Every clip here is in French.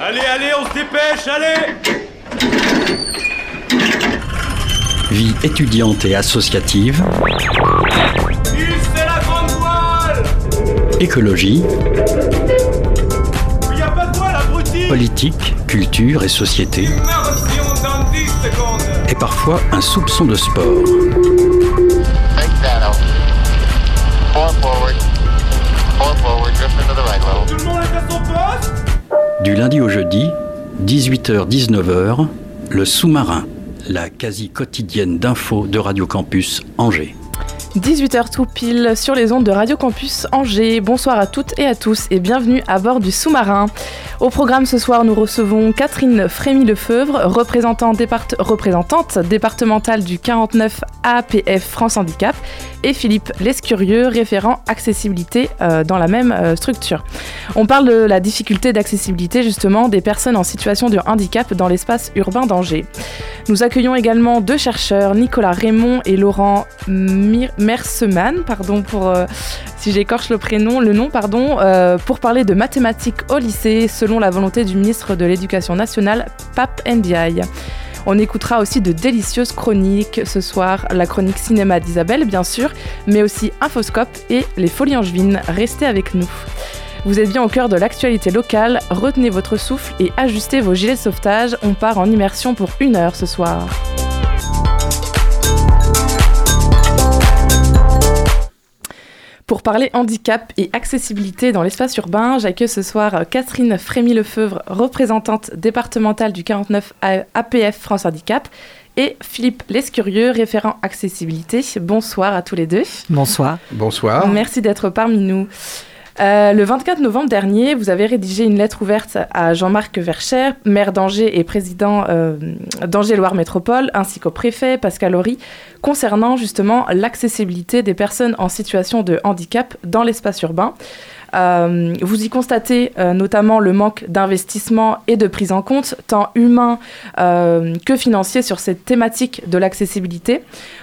Allez, allez, on se dépêche, allez Vie étudiante et associative. c'est la grande voile Écologie. Il a pas de voile, abruti Politique, culture et société. Merci, on donne 10 secondes Et parfois un soupçon de sport. Du lundi au jeudi, 18h-19h, le sous-marin, la quasi quotidienne d'infos de Radio Campus Angers. 18h tout pile sur les ondes de Radio Campus Angers. Bonsoir à toutes et à tous et bienvenue à bord du sous-marin. Au programme ce soir, nous recevons Catherine Frémy-Lefeuvre, représentante départementale du 49 APF France Handicap, et Philippe Lescurieux, référent accessibilité euh, dans la même euh, structure. On parle de la difficulté d'accessibilité justement des personnes en situation de handicap dans l'espace urbain d'Angers. Nous accueillons également deux chercheurs, Nicolas Raymond et Laurent Merseman, pardon pour euh, si j'écorche le prénom, le nom, pardon, pour parler de mathématiques au lycée la volonté du ministre de l'Éducation nationale, Pape Ndiaye. On écoutera aussi de délicieuses chroniques ce soir, la chronique cinéma d'Isabelle bien sûr, mais aussi Infoscope et les Folies Angevines. Restez avec nous. Vous êtes bien au cœur de l'actualité locale, retenez votre souffle et ajustez vos gilets de sauvetage. On part en immersion pour une heure ce soir. Pour parler handicap et accessibilité dans l'espace urbain, j'accueille ce soir Catherine Frémy-Lefeuvre, représentante départementale du 49 A- APF France Handicap, et Philippe Lescurieux, référent accessibilité. Bonsoir à tous les deux. Bonsoir. Bonsoir. Merci d'être parmi nous. Euh, le 24 novembre dernier, vous avez rédigé une lettre ouverte à Jean-Marc Vercher, maire d'Angers et président euh, d'Angers-Loire Métropole, ainsi qu'au préfet Pascal Horry, concernant justement l'accessibilité des personnes en situation de handicap dans l'espace urbain. Euh, vous y constatez euh, notamment le manque d'investissement et de prise en compte, tant humain euh, que financier, sur cette thématique de l'accessibilité.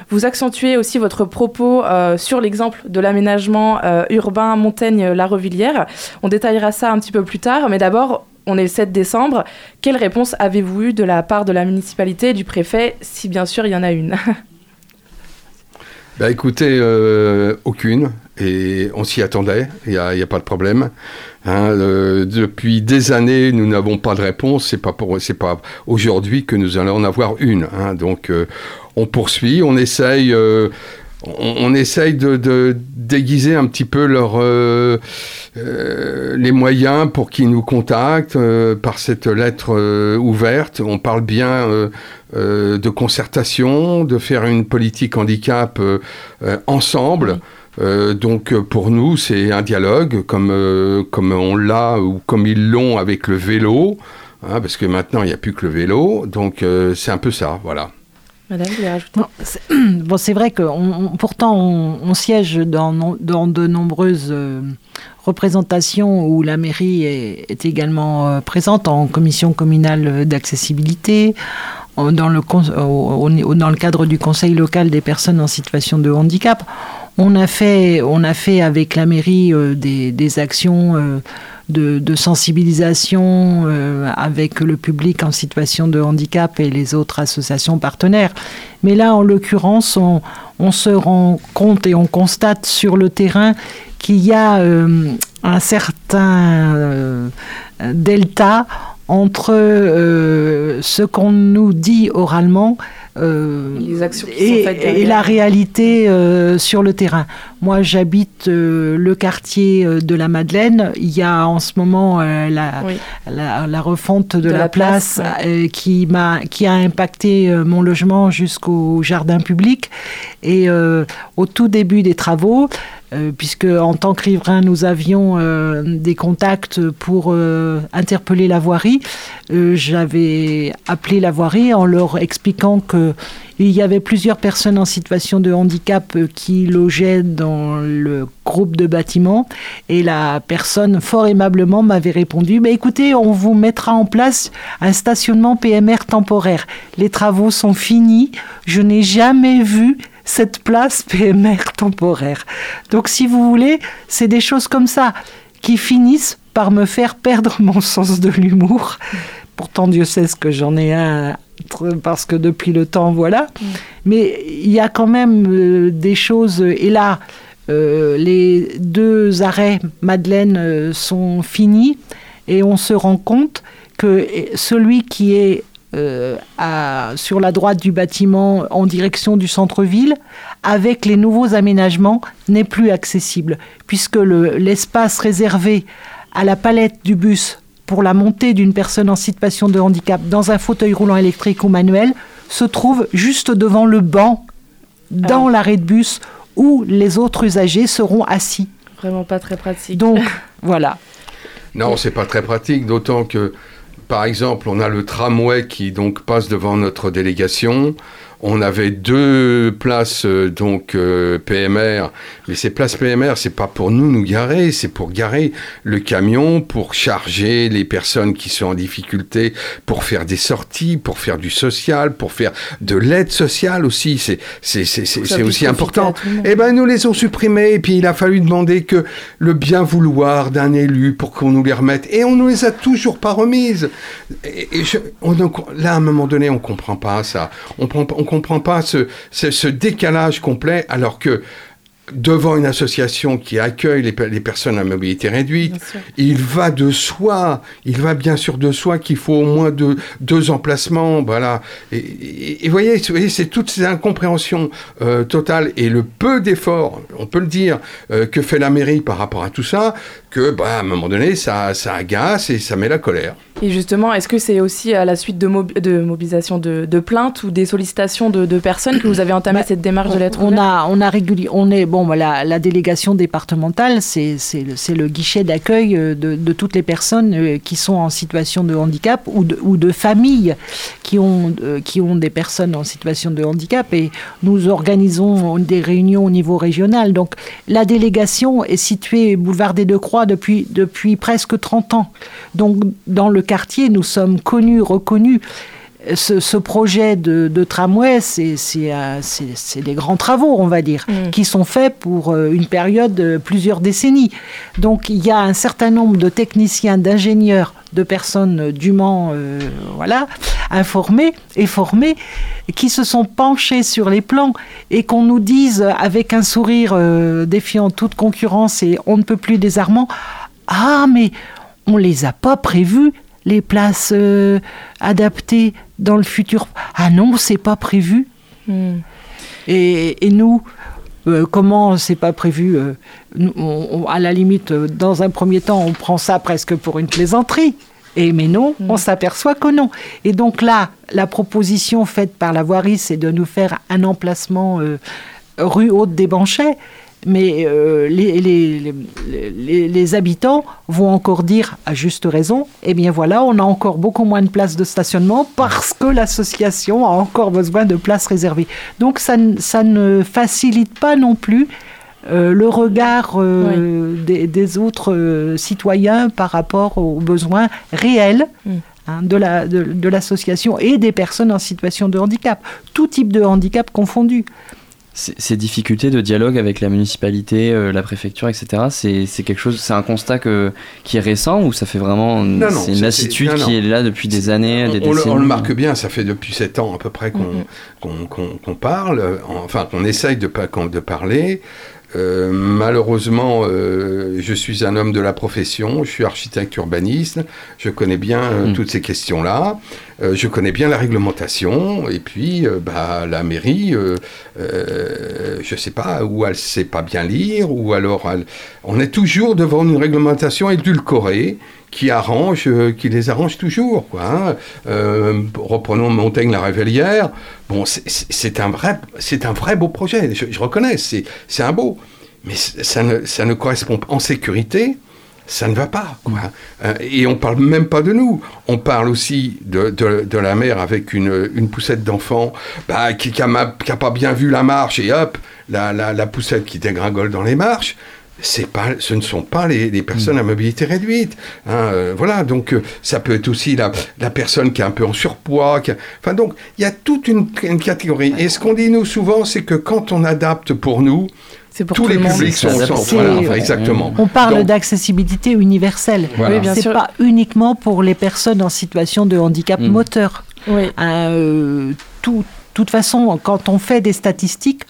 Vous accentuez aussi votre propos sur l'exemple de l'aménagement urbain Montaigne-la-Revillière. On détaillera ça un petit peu plus tard, mais d'abord, on est le 7 décembre. Quelle réponse avez-vous eu de la part de la municipalité et du préfet, si bien sûr il y en a une? Bah écoutez, aucune. Et on s'y attendait, il n'y a, pas de problème. Hein, depuis des années, nous n'avons pas de réponse. C'est pas pas aujourd'hui que nous allons en avoir une. hein. donc, euh, on poursuit, on essaye, euh, on, essaye de, déguiser un petit peu euh, euh, les moyens pour qu'ils nous contactent par cette lettre ouverte. On parle bien de concertation, de faire une politique handicap ensemble. Euh, donc euh, pour nous, c'est un dialogue comme, euh, comme on l'a ou comme ils l'ont avec le vélo, hein, parce que maintenant il n'y a plus que le vélo. Donc euh, c'est un peu ça, voilà. Madame, vous voulez rajouter Bon, c'est bon, c'est vrai que on- on- pourtant on, on siège dans, no- dans de nombreuses euh, représentations où la mairie est, est également euh, présente en commission communale d'accessibilité, en- dans le, con- au- au- dans le cadre du conseil local des personnes en situation de handicap. On a fait, avec la mairie euh, des, actions euh, de, sensibilisation euh, avec le public en situation de handicap et les autres associations partenaires. Mais là, en l'occurrence, on, se rend compte et on constate sur le terrain qu'il y a un certain delta entre euh, ce qu'on nous dit oralement euh, et, la réalité euh, sur le terrain. Moi, j'habite le quartier de la Madeleine. Il y a en ce moment la, Oui. la, la refonte de, De la, la place, place, qui, m'a, qui a impacté mon logement jusqu'au jardin public. Et au tout début des travaux, puisque en tant que riverain, nous avions euh, des contacts pour euh, interpeller la voirie, euh, j'avais appelé la voirie en leur expliquant que il y avait plusieurs personnes en situation de handicap euh, qui logeaient dans le groupe de bâtiments. Et la personne fort aimablement m'avait répondu mais écoutez on vous mettra en place un stationnement PMR temporaire. Les travaux sont finis. Je n'ai jamais vu cette place PMR temporaire donc si vous voulez c'est des choses comme ça qui finissent par me faire perdre mon sens de l'humour. Pourtant, Dieu sait ce que j'en ai un, parce que depuis le temps, voilà. Mais il y a quand même euh, des choses, et là, euh, les deux arrêts Madeleine euh, sont finis, et on se rend compte que celui qui est euh, à- sur la droite du bâtiment en direction du centre-ville, avec les nouveaux aménagements, n'est plus accessible, puisque le- l'espace réservé à la palette du bus pour la montée d'une personne en situation de handicap dans un fauteuil roulant électrique ou manuel se trouve juste devant le banc dans l'arrêt de bus où les autres usagers seront assis. Vraiment pas très pratique. Donc voilà. Non, c'est pas très pratique, d'autant que, par exemple, on a le tramway qui donc passe devant notre délégation. On avait deux places euh, donc euh, PMR, mais ces places PMR, c'est pas pour nous nous garer, c'est pour garer le camion, pour charger les personnes qui sont en difficulté, pour faire des sorties, pour faire du social, pour faire de l'aide sociale aussi. C'est c'est c'est aussi important. Eh ben, nous les ont supprimés, et puis il a fallu demander que le bien vouloir d'un élu pour qu'on nous les remette, et on nous les a toujours pas remises. Et, et je- on ne- là, à un moment donné, on comprend pas ça. On prend, on comprend pas ce, ce, ce décalage complet, alors que devant une association qui accueille les, les personnes à mobilité réduite, il va de soi, il va bien sûr de soi qu'il faut au moins deux, deux emplacements, voilà. Et, et- et voyez, vous voyez, c'est toutes ces incompréhensions euh, totales et le peu d'efforts, on peut le dire, euh, que fait la mairie par rapport à tout ça, que, bah, à un moment donné, ça, ça agace et ça met la colère. Et justement, est-ce que c'est aussi à la suite de, mob- de mobilisation de, de plaintes ou des sollicitations de, de personnes que vous avez entamé Bah, cette démarche de lettre on a, on a régulier, on est bon. bah, La, la délégation départementale, c'est c'est le, guichet d'accueil euh, de, de toutes les personnes euh, qui sont en situation de handicap ou de, ou de familles qui ont euh, qui ont des personnes en situation de handicap. Et nous organisons des réunions au niveau régional. Donc la délégation est située boulevard des Deux Depuis depuis presque 30 ans. Donc dans le quartier, nous sommes connus, reconnus ce, ce projet de, de tramway, c'est euh, c'est des grands travaux, on va dire, Mm. qui sont faits pour euh, une période de plusieurs décennies. Donc il y a un certain nombre de techniciens, d'ingénieurs, de personnes dûment euh, voilà, informées et formées, qui se sont penchés sur les plans et qu'on nous dise avec un sourire euh, défiant toute concurrence et on ne peut plus désarmant, ah mais on les a pas prévus les places euh, adaptées dans le futur. Ah non, c'est pas prévu. Hmm. Et, et nous, euh, comment c'est pas prévu euh, nous, on- on- À la limite, euh, dans un premier temps, on prend ça presque pour une plaisanterie. Et mais non, on s'aperçoit que non. Et donc là, la proposition faite par la voirie, c'est de nous faire un emplacement euh, rue Haute des Banchets. Mais euh, les, les, les- les- les habitants vont encore dire, à juste raison, eh bien voilà, on a encore beaucoup moins de places de stationnement parce que l'association a encore besoin de places réservées. Donc ça, ne- ça ne facilite pas non plus euh, le regard euh, des, des autres citoyens par rapport aux besoins réels Mm. hein, de la- de- de l'association et des personnes en situation de handicap, tout type de handicap confondu. Ces difficultés de dialogue avec la municipalité, euh, la préfecture, etc., c'est quelque chose, c'est un constat que, qui est récent ou ça fait vraiment. C'est une lassitude qui est là depuis des années, des on, le- décennies. on le marque bien, ça fait depuis sept ans à peu près qu'on Mhm. parle, enfin qu'on essaye de, de parler. Euh, malheureusement, euh, je suis un homme de la profession, je suis architecte urbaniste, je connais bien euh, Mhm. toutes ces questions-là, je connais bien la réglementation, et puis bah, la mairie, je sais pas, ou elle sait pas bien lire, ou alors elle- on est toujours devant une réglementation édulcorée qui arrange, euh, qui les arrange toujours. Quoi, hein. Euh, reprenons Montaigne la Révélière. Bon, c'est- un vrai, c'est un vrai beau projet. Je, reconnais, c'est un beau, mais ça ne, ça ne correspond pas en sécurité. Ça ne va pas, quoi. Euh, et on parle même pas de nous. On parle aussi de, de, la mère avec une, une poussette d'enfant bah, qui n'a pas bien vu la marche et hop, la, la, la poussette qui dégringole dans les marches pas, ce ne sont pas les, les personnes à mobilité réduite. hein, euh, voilà, donc euh, ça peut être aussi la, la personne qui est un peu en surpoids. qui a- Enfin, donc, il y a toute une, une catégorie. Et ce qu'on dit, nous, souvent, c'est que quand on adapte pour nous, pour tous tout les le publics sont, sont- c'est- voilà, enfin, exactement. On parle d'accessibilité universelle. Voilà. Oui, bien C'est pas uniquement pour les personnes en situation de handicap Mm. moteur. Oui. Euh, tout- toute façon, quand on fait des statistiques,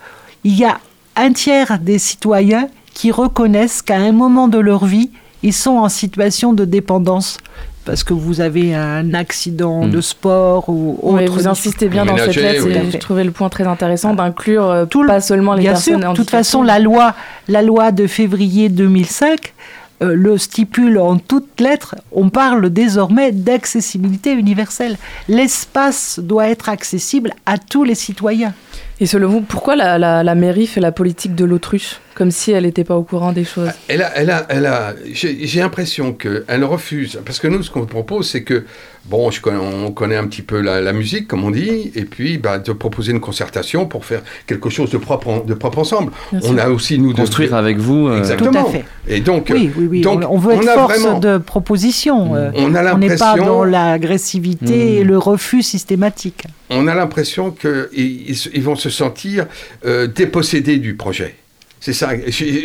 il y a un tiers des citoyens qui reconnaissent qu'à un moment de leur vie, ils sont en situation de dépendance. Parce que vous avez un accident Mm. de sport ou autre. Oui, vous insistez bien dans cette lettre, oui. fait. trouvais le point très intéressant d'inclure euh, Tout le- pas seulement les Bien personnes sûr, de toute façon, la loi, la loi de février 2005 euh, le stipule en toutes lettres. On parle désormais d'accessibilité universelle. L'espace doit être accessible à tous les citoyens. Et selon vous, pourquoi la, la- la mairie fait la politique de l'autruche Comme si elle n'était pas au courant des choses? Elle a, elle a, elle a, j'ai l'impression qu'elle refuse. Parce que nous, ce qu'on propose, c'est que, bon, je connais, on connaît un petit peu la, la musique, comme on dit, et puis bah, de proposer une concertation pour faire quelque chose de propre, en- de propre ensemble. Bien On sûr. a aussi, nous, de- Construire avec vous. euh, Exactement. Tout à fait. Et donc, Oui, oui, oui. donc, on, on veut être on a force vraiment- de proposition. euh, on a on n'est pas l'impression, dans l'agressivité et Mm. le refus systématique. on a l'impression qu'ils ils, ils vont se sentir euh, dépossédés du projet. C'est ça.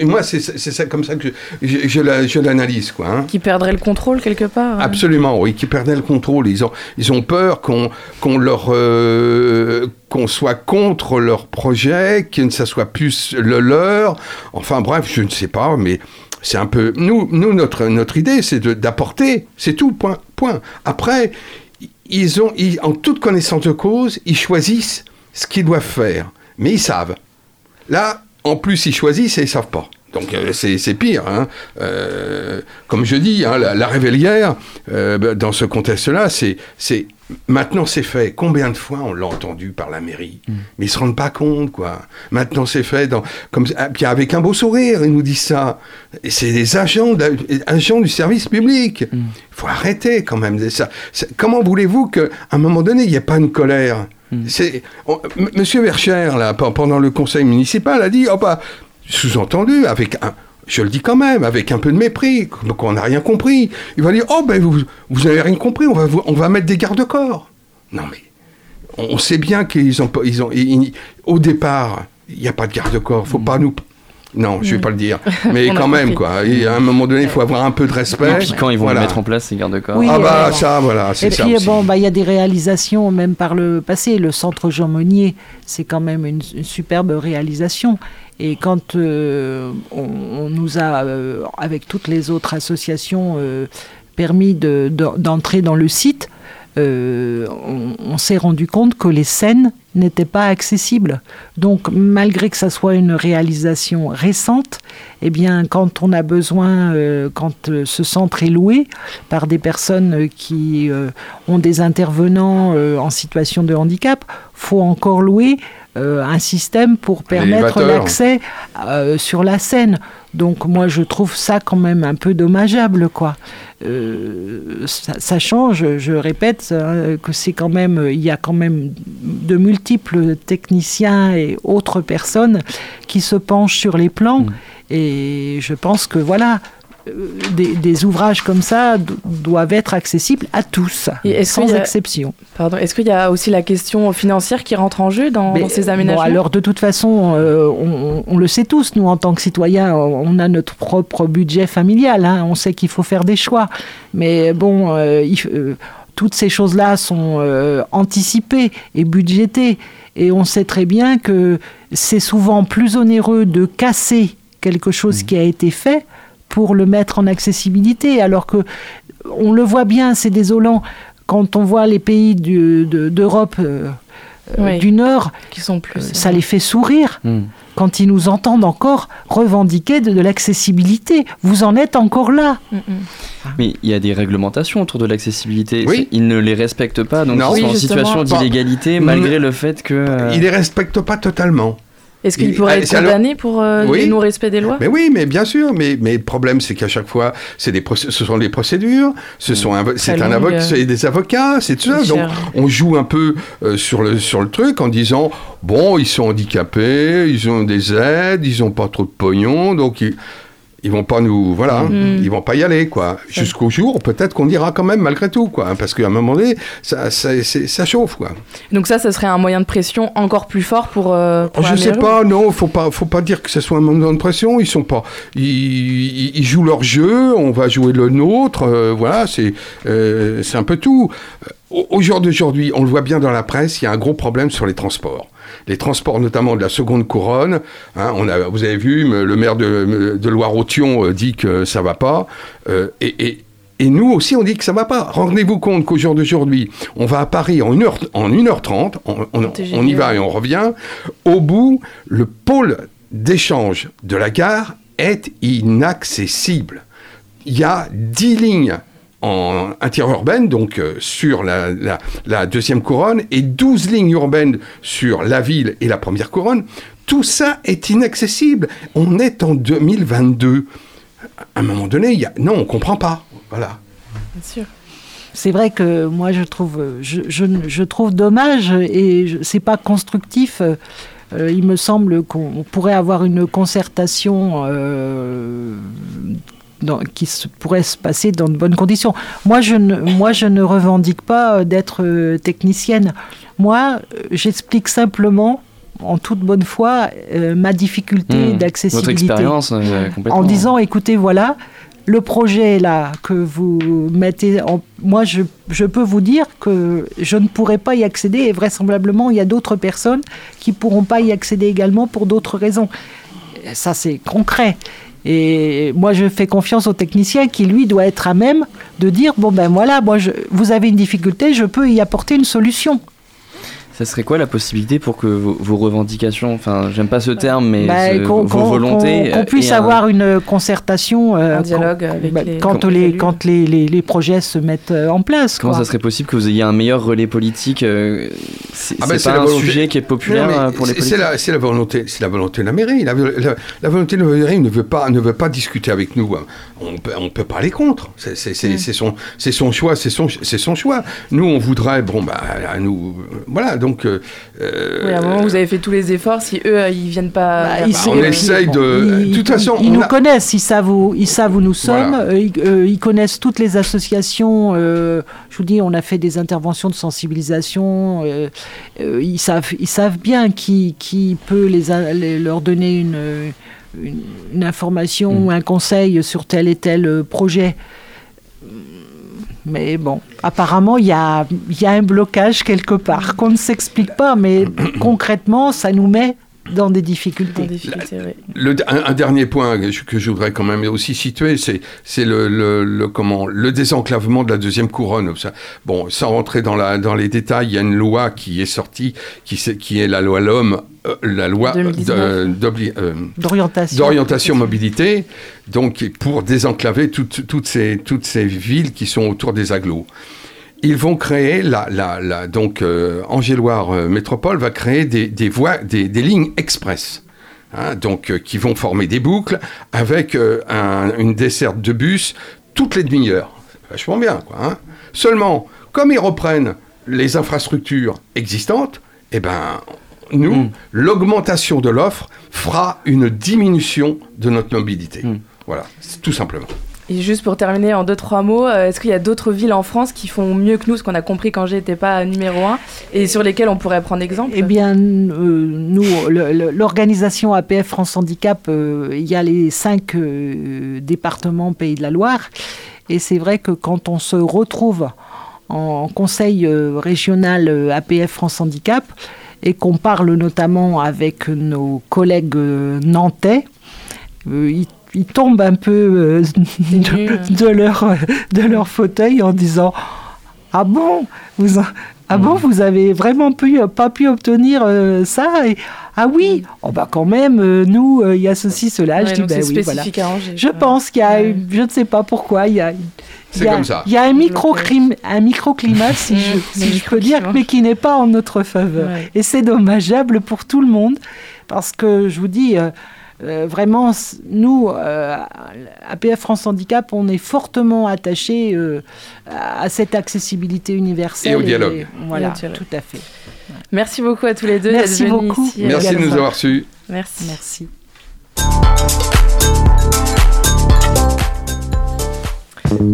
Moi, c'est ça comme ça que je, je, je la- je l'analyse, quoi. hein. Qui perdrait le contrôle quelque part hein. Absolument, oui, qui perdaient le contrôle. Ils ont, ils ont peur qu'on qu'on leur euh, qu'on soit contre leur projet, que ça soit plus le leur. Enfin bref, je ne sais pas, mais c'est un peu. Nous, nous notre notre idée, c'est d'apporter, c'est tout. Point. Point. Après, ils ont, ils- en toute connaissance de cause, ils choisissent ce qu'ils doivent faire, mais ils savent. Là, en plus, ils choisissent et ils savent pas. Donc euh, c'est pire. hein. Euh, comme je dis, hein, la, la révélière, euh, bah, dans ce contexte-là, c'est c'est maintenant c'est fait. Combien de fois on l'a entendu par la mairie Mais ils se rendent pas compte, quoi. Maintenant c'est fait. Dans, comme, ah, puis avec un beau sourire, ils nous disent ça. C'est des agents, de- agents du service public. Il faut arrêter quand même. de Ça. Comment voulez-vous qu'à un moment donné, il n'y ait pas une colère? C'est, on- M- Monsieur Vercher, là, pe- pendant le conseil municipal, a dit, oh bah, sous-entendu, avec un, je le dis quand même, avec un peu de mépris, qu'on n'a rien compris. Il va dire, oh ben vous, vous avez rien compris, on va, vous- on va mettre des garde-corps. Non mais, on, sait bien qu'ils ont, ils ont, ils- au départ, il n'y a pas de garde-corps, faut pas nous. Non, je vais pas le dire, mais quand même quoi. Et à un moment donné, il faut avoir un peu de respect. Et puis quand ils vont Voilà. le mettre en place, ces garde-corps. Oui, ah bah euh, ça, voilà, c'est Et ça puis, aussi. bon, bah, il y a des réalisations, même par le passé. Le centre Jean Monnier, c'est quand même une, une superbe réalisation. Et quand euh, on, on nous a, euh, avec toutes les autres associations, euh, permis de- de- d'entrer dans le site, euh, on, on s'est rendu compte que les scènes n'étaient pas accessibles. Donc, malgré que ça soit une réalisation récente, eh bien, quand on a besoin, euh, quand euh, ce centre est loué par des personnes euh, qui ont des intervenants en situation de handicap, faut encore louer un système pour permettre l'accès sur la scène. Donc moi je trouve ça quand même un peu dommageable quoi. Euh, ça, ça change, je répète hein, que c'est quand même, il y a quand même de multiples techniciens et autres personnes qui se penchent sur les plans Mm. et je pense que voilà. Euh, Des, des ouvrages comme ça do- doivent être accessibles à tous, sans qu'il y a- exception. Pardon, est-ce qu'il y a aussi la question financière qui rentre en jeu dans, Mais, dans ces bon, aménagements? alors de toute façon, euh, on, on le sait tous, nous en tant que citoyens, on a notre propre budget familial, hein, on sait qu'il faut faire des choix. Mais bon, euh, il euh, toutes ces choses-là sont euh, anticipées et budgétées. Et on sait très bien que c'est souvent plus onéreux de casser quelque chose qui a été fait pour le mettre en accessibilité, alors que on le voit bien, c'est désolant quand on voit les pays du- de- d'Europe euh, euh, Oui. du Nord, qui sont plus. euh, ça les fait sourire Mm. quand ils nous entendent encore revendiquer de, de l'accessibilité. Vous en êtes encore là. Mm, mm. Mais il y a des réglementations autour de l'accessibilité. Oui. Ils ne les respectent pas, donc Non. ils sont Oui, en situation d'illégalité Bon. malgré le fait que. euh, Il les respecte pas totalement. Est-ce qu'il Il- pourrait ah, être condamné pour euh, Oui. non-respect des lois Mais oui, mais bien sûr. Mais, mais le problème, c'est qu'à chaque fois, c'est des ce sont des procédures, ce sont un, c'est un avocat, euh, c'est des avocats, c'est tout ça. cher. Donc, on joue un peu euh, sur le sur le truc en disant bon, ils sont handicapés, ils ont des aides, ils ont pas trop de pognon, donc ils- Ils vont pas nous, voilà, Mm. ils vont pas y aller, quoi. Jusqu'au jour, peut-être qu'on ira quand même malgré tout, quoi. hein, Parce qu'à un moment donné, ça, ça, ça chauffe, quoi. Donc ça, ce serait un moyen de pression encore plus fort pour. euh, pour je sais pas, non, faut pas, faut pas dire que ce soit un moment de pression. Ils sont pas, ils, ils- ils jouent leur jeu, on va jouer le nôtre. euh, voilà, c'est, euh, c'est un peu tout. Au, jour d'aujourd'hui, on le voit bien dans la presse, il y a un gros problème sur les transports. Les transports, notamment de la seconde couronne. hein, on a, vous avez vu, le maire de, de Loire-Othion euh, dit que ça va pas. euh, et, et- et nous aussi, on dit que ça va pas. Rendez-vous compte qu'au jour d'aujourd'hui, on va à Paris en 1h, en 1h30, on, on- y va et on revient. Au bout, le pôle d'échange de la gare est inaccessible. Il y a 10 lignes en interurbaine, donc euh, sur la, deuxième couronne, et 12 lignes urbaines sur la ville et la première couronne. Tout ça est inaccessible. On est en 2022. À un moment donné, non, on comprend pas. Voilà. Bien sûr. C'est vrai que moi je trouve, je, je, trouve dommage et c'est pas constructif. Euh, il me semble qu'on pourrait avoir une concertation euh, dans- qui se- pourrait se passer dans de bonnes conditions. Moi je ne, moi, je ne revendique pas d'être euh, technicienne. Moi, euh, j'explique simplement, en toute bonne foi, euh, ma difficulté. Votre d'accessibilité expérience, euh, complètement. en disant écoutez voilà le projet là que vous mettez en moi je, je peux vous dire que je ne pourrai pas y accéder et vraisemblablement il y a d'autres personnes qui pourront pas y accéder également pour d'autres raisons ça c'est concret et moi je fais confiance au technicien qui lui doit être à même de dire bon ben voilà moi je, vous avez une difficulté je peux y apporter une solution Ça serait quoi la possibilité pour que vos, vos revendications, enfin, j'aime pas ce terme, mais Bah, ce- qu'on vos qu'on- volontés. qu'on- qu'on euh, puisse un- avoir une concertation euh, Un dialogue avec bah, les- quand, les les, quand les, les, les projets se mettent euh, en place. Comment quoi. ça serait possible que vous ayez un meilleur relais politique euh, C'est Ah ben, c'est c'est pas la un volonté- sujet qui est populaire Non, pour les c'est- c'est politiques la, c'est la volonté, c'est la volonté de la mairie. La, la- la volonté de la mairie ne veut pas, ne veut pas discuter avec nous. On peut, on peut pas aller contre. C'est, c'est- c'est- c'est son, c'est son choix, c'est son, c'est son choix. Nous, on voudrait, bon bah, à nous, voilà. Donc, euh, Oui, à un moment, vous avez fait tous les efforts. Si eux, ils viennent pas. Bah, ils- on essaye de- ils- de toute ils- façon, ils on nous a- connaissent, ils savent où, ils savent où nous sommes, Voilà. ils, euh, ils connaissent toutes les associations. euh, je vous dis, on a fait des interventions de sensibilisation. euh, euh, ils savent, ils savent bien qui, qui peut les, a- les- leur donner une, une, une information Mm. ou un conseil sur tel et tel euh, projet. Mais bon, apparemment, il y a, y a un blocage quelque part qu'on ne s'explique pas, mais concrètement, ça nous met dans des difficultés. oui. Le- un, un dernier point que je, que je voudrais quand même aussi situer, c'est, c'est le, le- le- comment, le désenclavement de la deuxième couronne. Bon, sans rentrer dans, la, dans les détails, il y a une loi qui est sortie, qui, c'est- qui est la loi l'homme, euh, la loi 2019. de- d'obli- euh, D'orientation. mobilité, donc pour désenclaver toutes, toutes, ces, toutes ces villes qui sont autour des agglos. Ils vont créer, la, la, la, donc euh, Angéloire euh, Métropole va créer des, des voies, des, des lignes express. hein, donc, euh, qui vont former des boucles avec un- une desserte de bus toutes les demi-heures. Vachement bien, quoi. hein. Seulement, comme ils reprennent les infrastructures existantes, eh ben, nous, Mm. l'augmentation de l'offre fera une diminution de notre mobilité. Mm. Voilà, tout simplement. Et juste pour terminer en deux, trois mots, euh, est-ce qu'il y a d'autres villes en France qui font mieux que nous, ce qu'on a compris quand j'étais pas numéro un, et sur lesquelles on pourrait prendre exemple Eh bien, euh, nous, l'organisation APF France Handicap, euh, il y a les cinq départements Pays de la Loire. Et c'est vrai que quand on se retrouve en conseil régional APF France Handicap et qu'on parle notamment avec nos collègues nantais, ils, ils tombent un peu euh, de, de leur, de leur fauteuil en disant Ah bon vous en- ah bon, vous avez vraiment pu, pas pu obtenir euh, ça et, Ah oui, oh bah quand même, euh, nous, euh, il y a ceci, cela. Ouais, je dis, donc ben c'est oui, voilà. spécifique à Angers. Je quoi. pense qu'il y a, Ouais. je ne sais pas pourquoi, il y a, il C'est y a- comme ça. il y a un microclim- un microclimat, si, Mm, je, si je peux dire, microclimat. mais qui n'est pas en notre faveur. Ouais. Et c'est dommageable pour tout le monde, parce que je vous dis, euh, euh, vraiment, nous, euh, APF France Handicap, on est fortement attachés euh, à cette accessibilité universelle. Et au dialogue. voilà, Et au dialogue. tout à fait. Merci beaucoup à tous les deux. Merci d'être venus beaucoup. ici, euh, Merci de nous avoir reçus. Merci. Merci.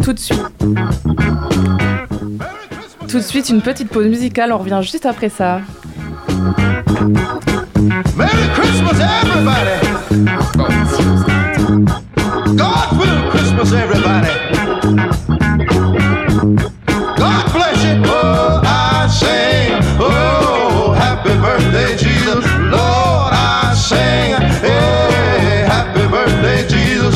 Tout de suite. Tout de suite, une petite pause musicale, on revient juste après ça. Merry Christmas, everybody. God Christmas, everybody. God bless. Oh, I sing. Oh, happy birthday, Jesus. Lord, I sing. Hey, happy birthday, Jesus.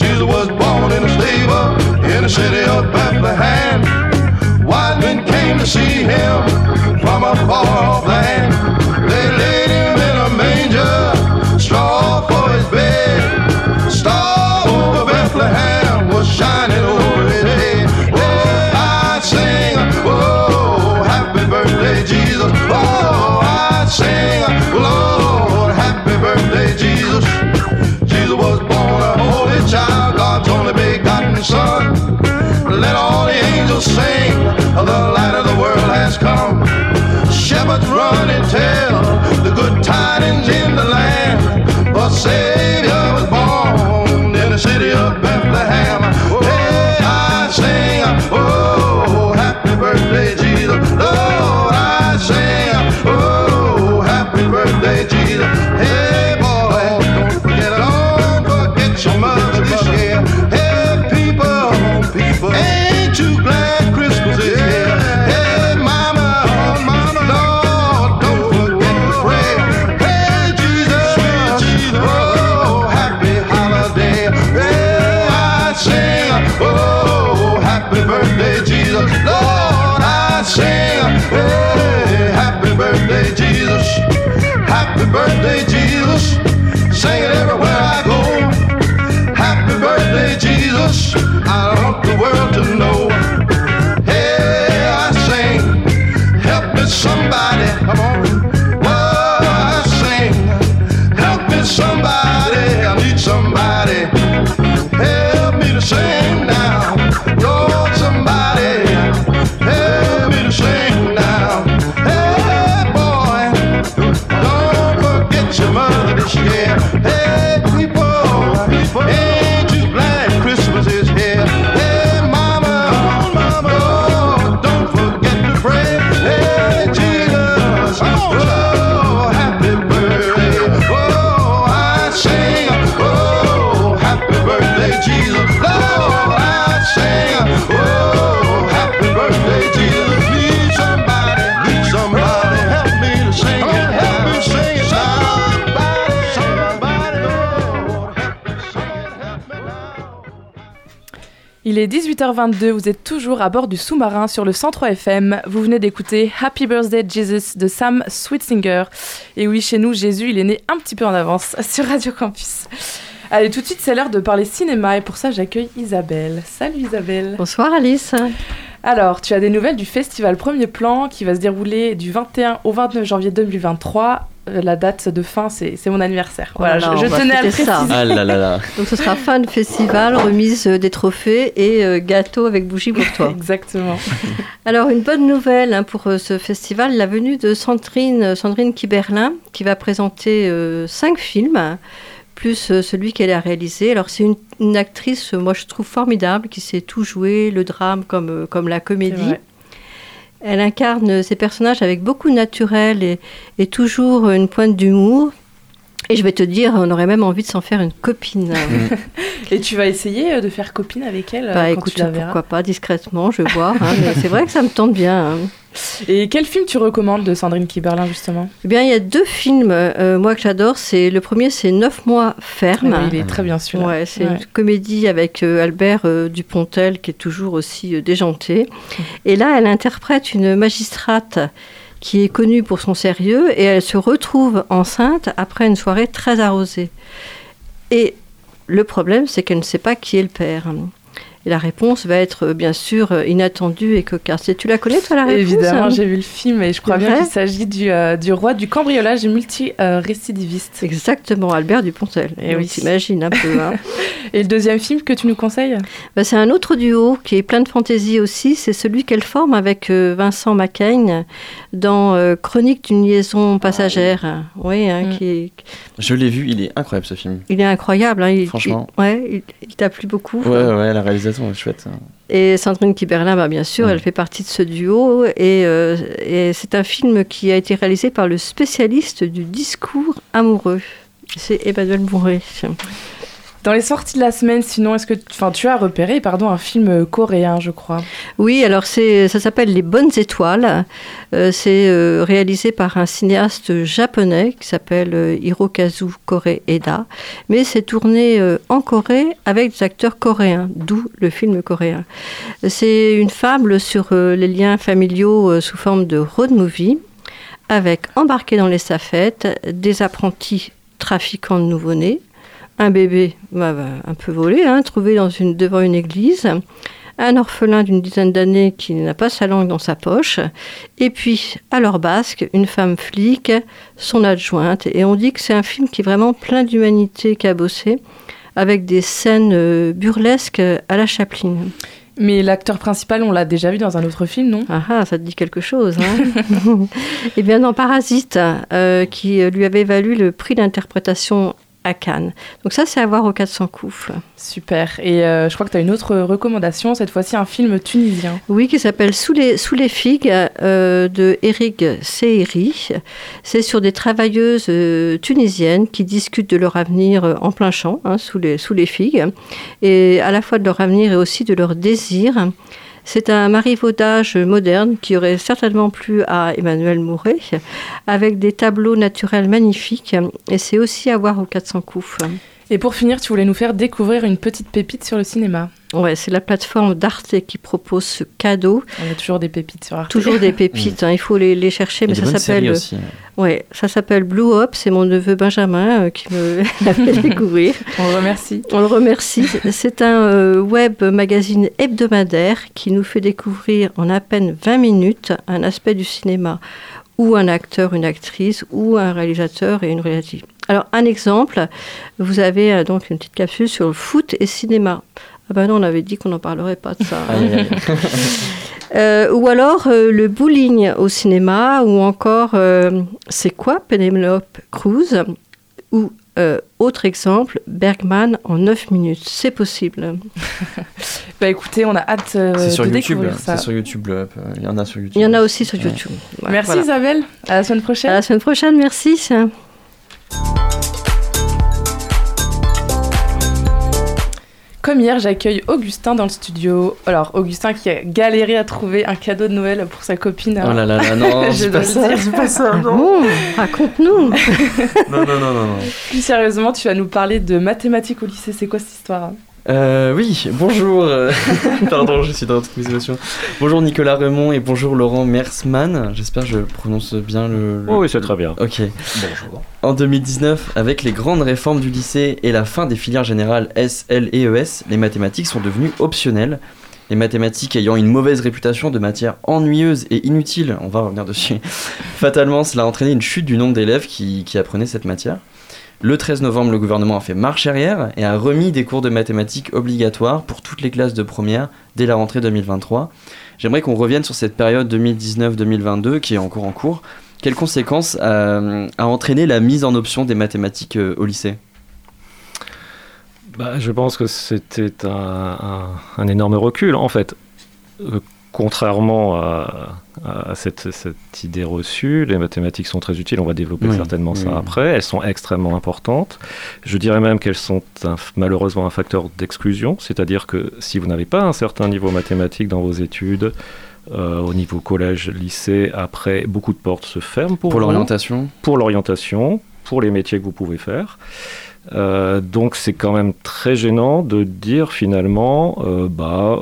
Jesus was born in a stable in the city of Bethlehem. Wise men came to see him the light Il est 18h22, vous êtes toujours à bord du sous-marin sur le 103 FM. Vous venez d'écouter Happy Birthday Jesus de Sam Sweetsinger. Et oui, chez nous, Jésus, il est né un petit peu en avance sur Radio Campus. Allez, tout de suite, c'est l'heure de parler cinéma et pour ça, j'accueille Isabelle. Salut Isabelle. Bonsoir Alice. Alors, tu as des nouvelles du festival Premier Plan qui va se dérouler du 21 au 29 janvier 2023. Euh, La date de fin, c'est mon anniversaire. Voilà, Voilà, je, va tenais à le ça. préciser. Ah là là là. Donc ce sera fin de festival, remise euh, des trophées et euh, gâteau avec bougie pour toi. Exactement. Alors une bonne nouvelle hein, pour euh, ce festival, la venue de Sandrine, Sandrine Kiberlin qui va présenter euh, cinq films, hein, plus euh, celui qu'elle a réalisé. Alors c'est une, une actrice, moi je trouve formidable, qui sait tout jouer, le drame comme, comme la comédie. Elle incarne ces personnages avec beaucoup de naturel et, et toujours une pointe d'humour. Et je vais te dire, on aurait même envie de s'en faire une copine. Et tu vas essayer euh, de faire copine avec elle euh, Bah quand écoute, tu la verras. pourquoi pas, discrètement, je vais voir. hein, mais c'est vrai que ça me tente bien. hein. Et quel film tu recommandes de Sandrine Kiberlin justement? Eh bien, il y a deux films, euh, moi, que j'adore. C'est Le premier, c'est Neuf mois ferme. Oui, Il est très bien celui-là. Ouais, c'est Ouais. une comédie avec euh, Albert euh, Dupontel qui est toujours aussi euh, déjanté. Et là, elle interprète une magistrate qui est connue pour son sérieux et elle se retrouve enceinte après une soirée très arrosée. Et le problème, c'est qu'elle ne sait pas qui est le père. Et la réponse va être euh, bien sûr euh, inattendue et cocasse. Et tu la connais, toi, la réponse Évidemment, hein? j'ai vu le film et je crois bien qu'il s'agit du, euh, du roi du cambriolage multi-récidiviste. Exactement, Albert Dupontel. Eh Et oui. oui, t'imagines un peu. hein. Et le deuxième film que tu nous conseilles? Bah, c'est un autre duo qui est plein de fantaisie aussi. C'est celui qu'elle forme avec euh, Vincent Macaigne dans euh, Chronique d'une liaison passagère. Oui, hein, Mm. qui est- Je l'ai vu, il est incroyable ce film. il est incroyable. hein. Il, Franchement. il- ouais, il, il t'a plu beaucoup. Ouais, ouais, la réalisation chouette. Et Sandrine Kiberlin, bah, bien sûr, elle fait partie de ce duo. Et, euh, et c'est un film qui a été réalisé par le spécialiste du discours amoureux. C'est Emmanuel Mouret. Dans les sorties de la semaine, sinon, est-ce que enfin, tu as repéré pardon, un film euh, coréen, je crois? Oui, alors ça s'appelle Les Bonnes Étoiles. Euh, c'est euh, réalisé par un cinéaste japonais qui s'appelle Hirokazu Kore-eda. Mais c'est tourné en Corée avec des acteurs coréens, d'où le film coréen. C'est une fable sur les liens familiaux sous forme de road movie, avec embarqués dans les safettes des apprentis trafiquants de nouveau-nés, un bébé bah, bah, un peu volé, hein, trouvé dans une, devant une église, un orphelin d'une dizaine d'années qui n'a pas sa langue dans sa poche, et puis à leur basque, une femme flic, son adjointe, et on dit que c'est un film qui est vraiment plein d'humanité cabossée, avec des scènes euh, burlesques à la Chaplin. Mais l'acteur principal, on l'a déjà vu dans un autre film, non? Ah ah, ça te dit quelque chose. Hein Eh bien, dans Parasite, euh, qui euh, lui avait valu le prix d'interprétation à Cannes. Donc ça, c'est à voir au 400 coups. Super. Et euh, je crois que tu as une autre recommandation, cette fois-ci un film tunisien. Oui, qui s'appelle Sous les, Sous les figues euh, de Eric Seheri. C'est sur des travailleuses euh, tunisiennes qui discutent de leur avenir en plein champ, hein, sous, les, sous les figues, et à la fois de leur avenir et aussi de leur désir. C'est un marivaudage moderne qui aurait certainement plu à Emmanuel Mouret, avec des tableaux naturels magnifiques, et c'est aussi à voir au 400 coups. Et pour finir, tu voulais nous faire découvrir une petite pépite sur le cinéma. Ouais, c'est la plateforme d'Arte qui propose ce cadeau. On a toujours des pépites sur Arte. Toujours des pépites, hein, il faut les, les chercher, Et mais des ça s'appelle. aussi. Ouais, ça s'appelle Blue Up, c'est mon neveu Benjamin euh, qui me l'a fait découvrir. On le remercie. On le remercie. C'est un euh, web magazine hebdomadaire qui nous fait découvrir en à peine 20 minutes un aspect du cinéma ou un acteur, une actrice ou un réalisateur et une réalisatrice. Alors, un exemple, vous avez euh, donc une petite capsule sur le foot et cinéma. Ah ben non, on avait dit qu'on n'en parlerait pas de ça. hein. Euh, ou alors euh, le bowling au cinéma, ou encore euh, c'est quoi Penelope Cruz? Ou euh, autre exemple, Bergman en 9 minutes. C'est possible. Bah écoutez, on a hâte euh, sur de YouTube. découvrir ça. C'est sur YouTube. Il y en a sur YouTube. Il y en a aussi sur. YouTube. Ouais, Merci voilà. Isabelle. À la semaine À prochaine. la semaine prochaine, merci. Comme hier, j'accueille Augustin dans le studio. Alors, Augustin qui a galéré à trouver un cadeau de Noël pour sa copine. Oh là là là, non, Je pas ça, dire. c'est pas ça, Ah non. bon Raconte-nous. Non, non, non, non, non. Plus sérieusement, tu vas nous parler de mathématiques au lycée. C'est quoi cette histoire? hein Euh, oui, bonjour. Pardon, je suis dans toute mes émotions. Bonjour Nicolas Remond et bonjour Laurent Mersman. J'espère que je prononce bien le. le- Oh oui, c'est très bien. Ok. Bonjour. En 2019, avec les grandes réformes du lycée et la fin des filières générales S, L et ES, les mathématiques sont devenues optionnelles. Les mathématiques ayant une mauvaise réputation de matière ennuyeuse et inutile, on va revenir dessus. Fatalement, cela a entraîné une chute du nombre d'élèves qui, qui apprenaient cette matière. Le 13 novembre, le gouvernement a fait marche arrière et a remis des cours de mathématiques obligatoires pour toutes les classes de première dès la rentrée 2023. J'aimerais qu'on revienne sur cette période 2019-2022 qui est encore en cours. Quelles conséquences euh, a entraîné la mise en option des mathématiques euh, au lycée? Bah, je pense que c'était un, énorme recul. En fait, Euh, contrairement à, à cette, cette idée reçue, les mathématiques sont très utiles. On va développer Oui, certainement oui, ça après. Elles sont extrêmement importantes. Je dirais même qu'elles sont un- malheureusement un facteur d'exclusion. C'est-à-dire que si vous n'avez pas un certain niveau mathématique dans vos études, euh, au niveau collège, lycée, après, beaucoup de portes se ferment pour, pour l'orientation pour l'orientation, pour les métiers que vous pouvez faire. Euh, donc c'est quand même très gênant de dire finalement, euh, bah,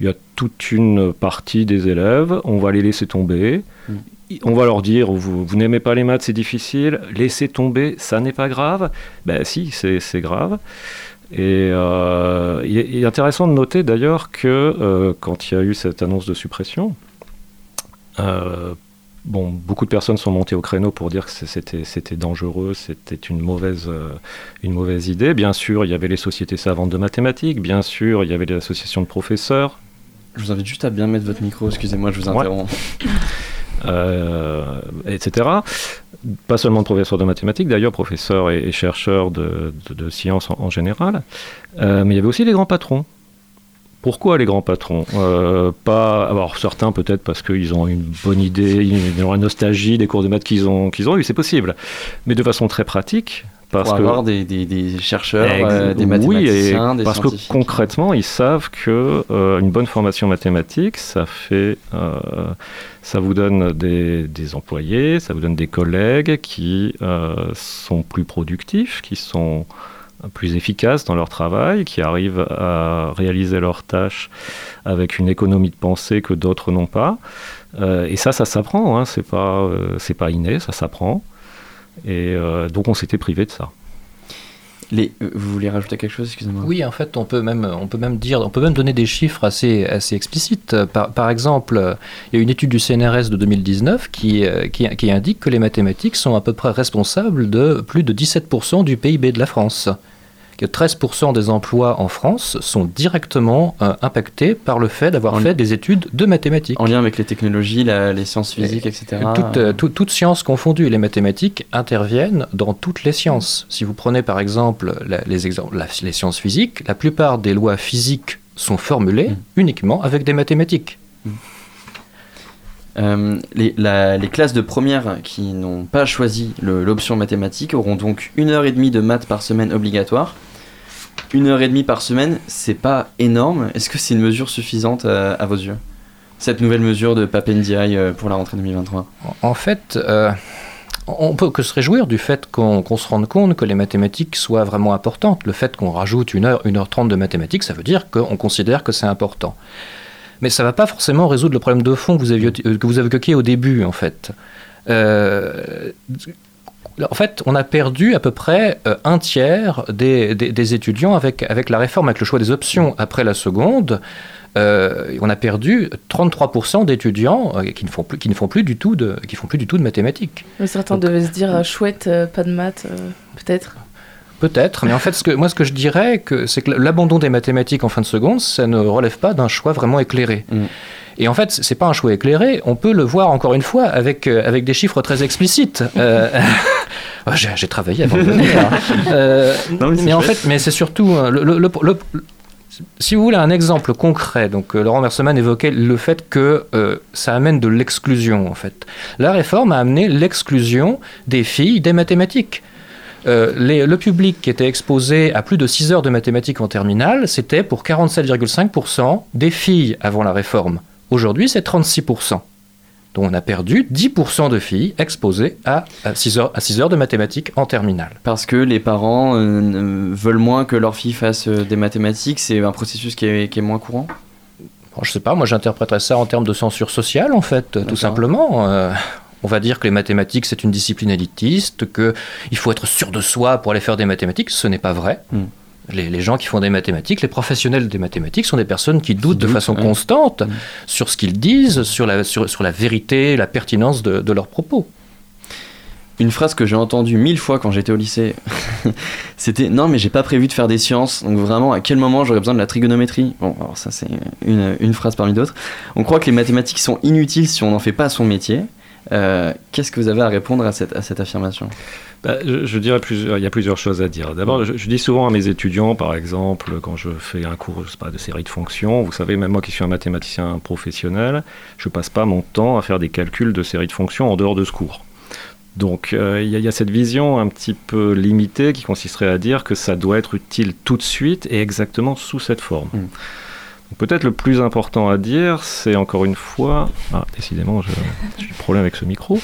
il y a toute une partie des élèves, on va les laisser tomber. Mm. On va leur dire, vous, vous n'aimez pas les maths, c'est difficile, laissez tomber, ça n'est pas grave. Ben si, c'est grave. Et euh, il est- intéressant de noter d'ailleurs que euh, quand il y a eu cette annonce de suppression, euh, bon, beaucoup de personnes sont montées au créneau pour dire que c'était dangereux, c'était une mauvaise, une mauvaise idée. Bien sûr, il y avait les sociétés savantes de mathématiques, bien sûr, il y avait les associations de professeurs, Je vous invite juste à bien mettre votre micro, excusez-moi, je vous Ouais. interromps. euh, etc. Pas seulement de professeurs de mathématiques, d'ailleurs, professeurs et, et chercheurs de, de- de sciences en, en général. Euh, mais il y avait aussi les grands patrons. Pourquoi les grands patrons? Euh, Pas, alors certains peut-être parce qu'ils ont une bonne idée, ils ont la nostalgie des cours de maths qu'ils ont, qu'ils ont eu, c'est possible. Mais de façon très pratique, parce Pour que avoir des, des- des chercheurs, euh, des oui, mathématiciens, et des parce que concrètement, ils savent que euh, une bonne formation mathématique, ça fait, euh, ça vous donne des, des employés, ça vous donne des collègues qui sont plus productifs, qui sont plus efficaces dans leur travail, qui arrivent à réaliser leurs tâches avec une économie de pensée que d'autres n'ont pas. Et ça, ça s'apprend. Hein, c'est pas, c'est pas inné, ça s'apprend. Et euh, donc, on s'était privé de ça. Les- euh, vous voulez rajouter quelque chose, excusez-moi? Oui, en fait, on peut même, on peut même dire, on peut même donner des chiffres assez, assez explicites. Par, par exemple, il y a une étude du CNRS de 2019 qui, euh, qui, qui indique que les mathématiques sont à peu près responsables de plus de 17% du PIB de la France. Que 13% des emplois en France sont directement euh, impactés par le fait d'avoir fait des études de mathématiques. En lien avec les technologies, la- les sciences physiques, etc. Toutes, euh, tout- toutes sciences confondues, les mathématiques interviennent dans toutes les sciences. Si vous prenez par exemple la- les, exemples, la- les sciences physiques, la plupart des lois physiques sont formulées Mm. uniquement avec des mathématiques. Euh, les, la- les classes de première qui n'ont pas choisi l'option mathématique auront donc une heure et demie de maths par semaine obligatoire. Une heure et demie par semaine, c'est pas énorme. Est-ce que c'est une mesure suffisante euh, à vos yeux Cette nouvelle mesure de Papendiaï euh, pour la rentrée 2023 En fait, euh, on peut que se réjouir du fait qu'on se rende compte que les mathématiques soient vraiment importantes. Le fait qu'on rajoute une heure, une heure trente de mathématiques, ça veut dire qu'on considère que c'est important. Mais ça ne va pas forcément résoudre le problème de fond que vous, aviez, euh, que vous avez évoqué au début, en fait. Euh, en fait, on a perdu à peu près euh, un tiers des, des- des étudiants avec, avec la réforme, avec le choix des options après la seconde. euh, on a perdu 33% d'étudiants qui ne font plus, qui ne font plus du tout de, qui font plus du tout de mathématiques. Mais certains devaient se dire, chouette, pas de maths, peut-être. Peut-être, mais en fait, ce que, moi, ce que je dirais, c'est que l'abandon des mathématiques en fin de seconde, ça ne relève pas d'un choix vraiment éclairé. Mm. Et en fait, c'est pas un choix éclairé. On peut le voir encore une fois avec euh, avec des chiffres très explicites. Euh, j'ai j'ai travaillé avant de venir. Euh, Non, mais en fait, mais c'est surtout euh, le, le- le- le- si vous voulez un exemple concret, donc euh, Laurent Merseman évoquait le fait que euh, ça amène de l'exclusion en fait. La réforme a amené l'exclusion des filles des mathématiques. Euh, les- le public qui était exposé à plus de 6 heures de mathématiques en terminale, c'était pour 47,5% des filles avant la réforme. Aujourd'hui, c'est 36%. Donc on a perdu 10% de filles exposées à, 6 heures, à 6 heures de mathématiques en terminale. Parce que les parents euh, veulent moins que leur fille fasse euh, des mathématiques, c'est un processus qui est, qui est moins courant? Bon, je sais pas, moi j'interpréterais ça en termes de censure sociale en fait, tout simplement. Euh, on va dire que les mathématiques c'est une discipline élitiste, qu'il faut être sûr de soi pour aller faire des mathématiques. Ce n'est pas vrai. Mm. Les, les gens qui font des mathématiques, les professionnels des mathématiques sont des personnes qui doutent de façon ouais. constante Mm. sur ce qu'ils disent, sur la, sur, sur la vérité, la pertinence de, de leurs propos. Une phrase que j'ai entendue mille fois quand j'étais au lycée, c'était non mais j'ai pas prévu de faire des sciences, donc vraiment à quel moment j'aurais besoin de la trigonométrie? Bon, alors ça c'est une, une phrase parmi d'autres. On croit que les mathématiques sont inutiles si on n'en fait pas son métier. Euh, Qu'est-ce que vous avez à répondre à cette, à cette affirmation? Bah, je, je dirais plusieurs, il y a plusieurs choses à dire. D'abord, je, je dis souvent à mes étudiants, par exemple, quand je fais un cours je sais pas, de série de fonctions, vous savez, même moi qui suis un mathématicien professionnel, je passe pas mon temps à faire des calculs de série de fonctions en dehors de ce cours. Donc euh, il y, a- il y a cette vision un petit peu limitée qui consisterait à dire que ça doit être utile tout de suite et exactement sous cette forme. Mm. Peut-être le plus important à dire, c'est encore une fois, ah, décidément, j'ai un problème avec ce micro.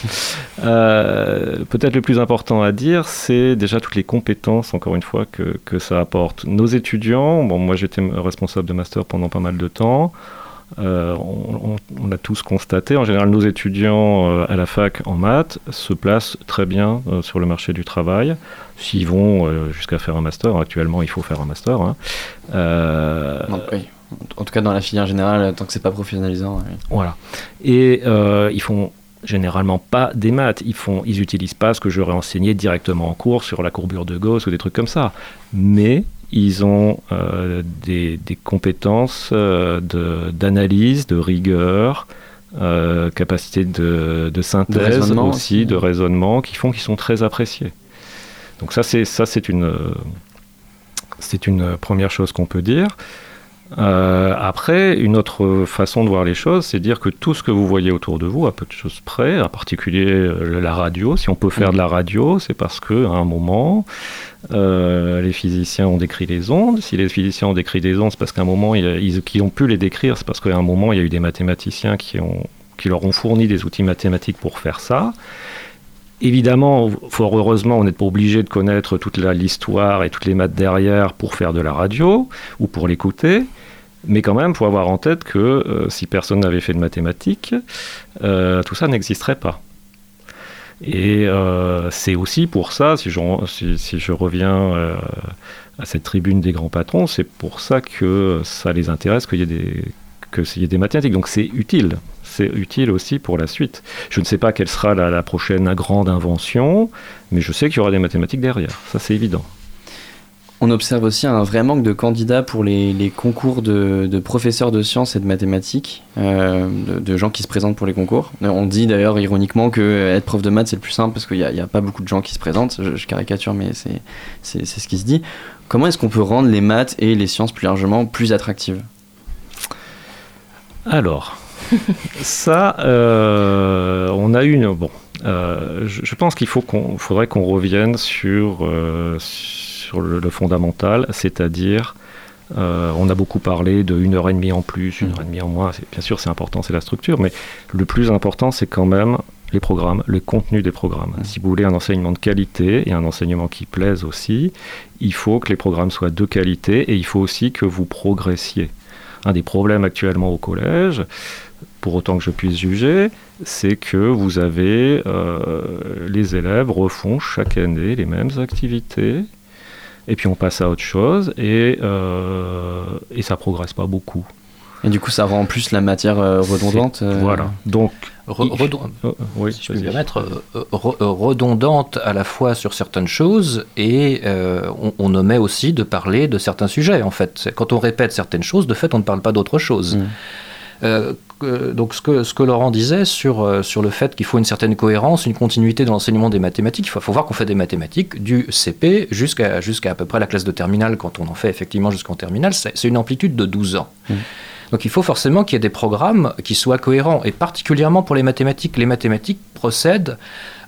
Euh, Peut-être le plus important à dire, c'est déjà toutes les compétences, encore une fois, que, que ça apporte. Nos étudiants, bon, moi j'étais responsable de master pendant pas mal de temps. Euh, on, on- on a tous constaté, en général, nos étudiants euh, à la fac en maths se placent très bien sur le marché du travail. S'ils vont jusqu'à faire un master, actuellement il faut faire un master. hein. Non, oui. En tout cas dans la filière générale, tant que c'est pas professionnalisant. voilà. Et euh, ils font généralement pas des maths. Ils font, ils utilisent pas ce que j'aurais enseigné directement en cours sur la courbure de Gauss ou des trucs comme ça. Mais ils ont euh, des, des compétences euh, d'analyse, de, rigueur, euh, capacité de, de synthèse aussi, de raisonnement, qui font qu'ils sont très appréciés. Donc ça, c'est ça, c'est une, c'est une première chose qu'on peut dire. Euh, après, une autre façon de voir les choses, c'est dire que tout ce que vous voyez autour de vous, à peu de choses près, en particulier euh, la radio, si on peut faire de la radio, c'est parce qu'à un moment, euh, les physiciens ont décrit les ondes. Si les physiciens ont décrit les ondes, c'est parce qu'à un moment, ils, ils- qui ont pu les décrire, c'est parce qu'à un moment, il y a eu des mathématiciens qui, ont, qui leur ont fourni des outils mathématiques pour faire ça. Évidemment, fort heureusement, on n'est pas obligé de connaître toute l'histoire et toutes les maths derrière pour faire de la radio ou pour l'écouter. Mais quand même, faut avoir en tête que euh, si personne n'avait fait de mathématiques, euh, tout ça n'existerait pas. Et euh, c'est aussi pour ça, si je, reviens à cette tribune des grands patrons, c'est pour ça que ça les intéresse qu'il y ait des, que des mathématiques. Donc c'est utile. C'est utile aussi pour la suite. Je ne sais pas quelle sera la, la prochaine grande invention, mais je sais qu'il y aura des mathématiques derrière. Ça, c'est évident. On observe aussi un vrai manque de candidats pour les, concours de, professeurs de sciences et de mathématiques, euh, de, gens qui se présentent pour les concours. Euh, On dit d'ailleurs ironiquement que être prof de maths c'est le plus simple parce qu'il n'y a, pas beaucoup de gens qui se présentent. Je, caricature, mais c'est ce qui se dit. Comment est-ce qu'on peut rendre les maths et les sciences plus largement plus attractives? Alors, ça, euh, on a une. Bon, euh, je, pense qu'il faut qu'on, faudrait qu'on revienne sur, euh, sur le, le fondamental, c'est-à-dire, euh, on a beaucoup parlé de une heure et demie en plus, une heure et demie en moins. Bien sûr, c'est important, c'est la structure, mais le plus important, c'est quand même les programmes, le contenu des programmes. Si vous voulez un enseignement de qualité et un enseignement qui plaise aussi, il faut que les programmes soient de qualité et il faut aussi que vous progressiez. Un des problèmes actuellement au collège, pour autant que je puisse juger, c'est que vous avez euh, les élèves refont chaque année les mêmes activités, et puis on passe à autre chose, et, euh, et ça progresse pas beaucoup. Et du coup, ça rend en plus la matière euh, redondante. Euh, Voilà. Donc, Re- redon- Euh, oui, si je peux me permettre, re- redondante à la fois sur certaines choses et euh, on, on omet aussi de parler de certains sujets. En fait, quand on répète certaines choses, de fait, on ne parle pas d'autre chose. Mm. Euh, donc, ce que, ce que Laurent disait sur, euh, sur le fait qu'il faut une certaine cohérence, une continuité dans l'enseignement des mathématiques, il faut, faut voir qu'on fait des mathématiques du CP jusqu'à jusqu'à à peu près la classe de terminale, quand on en fait effectivement jusqu'en terminale, c'est une amplitude de 12 ans. Donc il faut forcément qu'il y ait des programmes qui soient cohérents. Et particulièrement pour les mathématiques, les mathématiques procèdent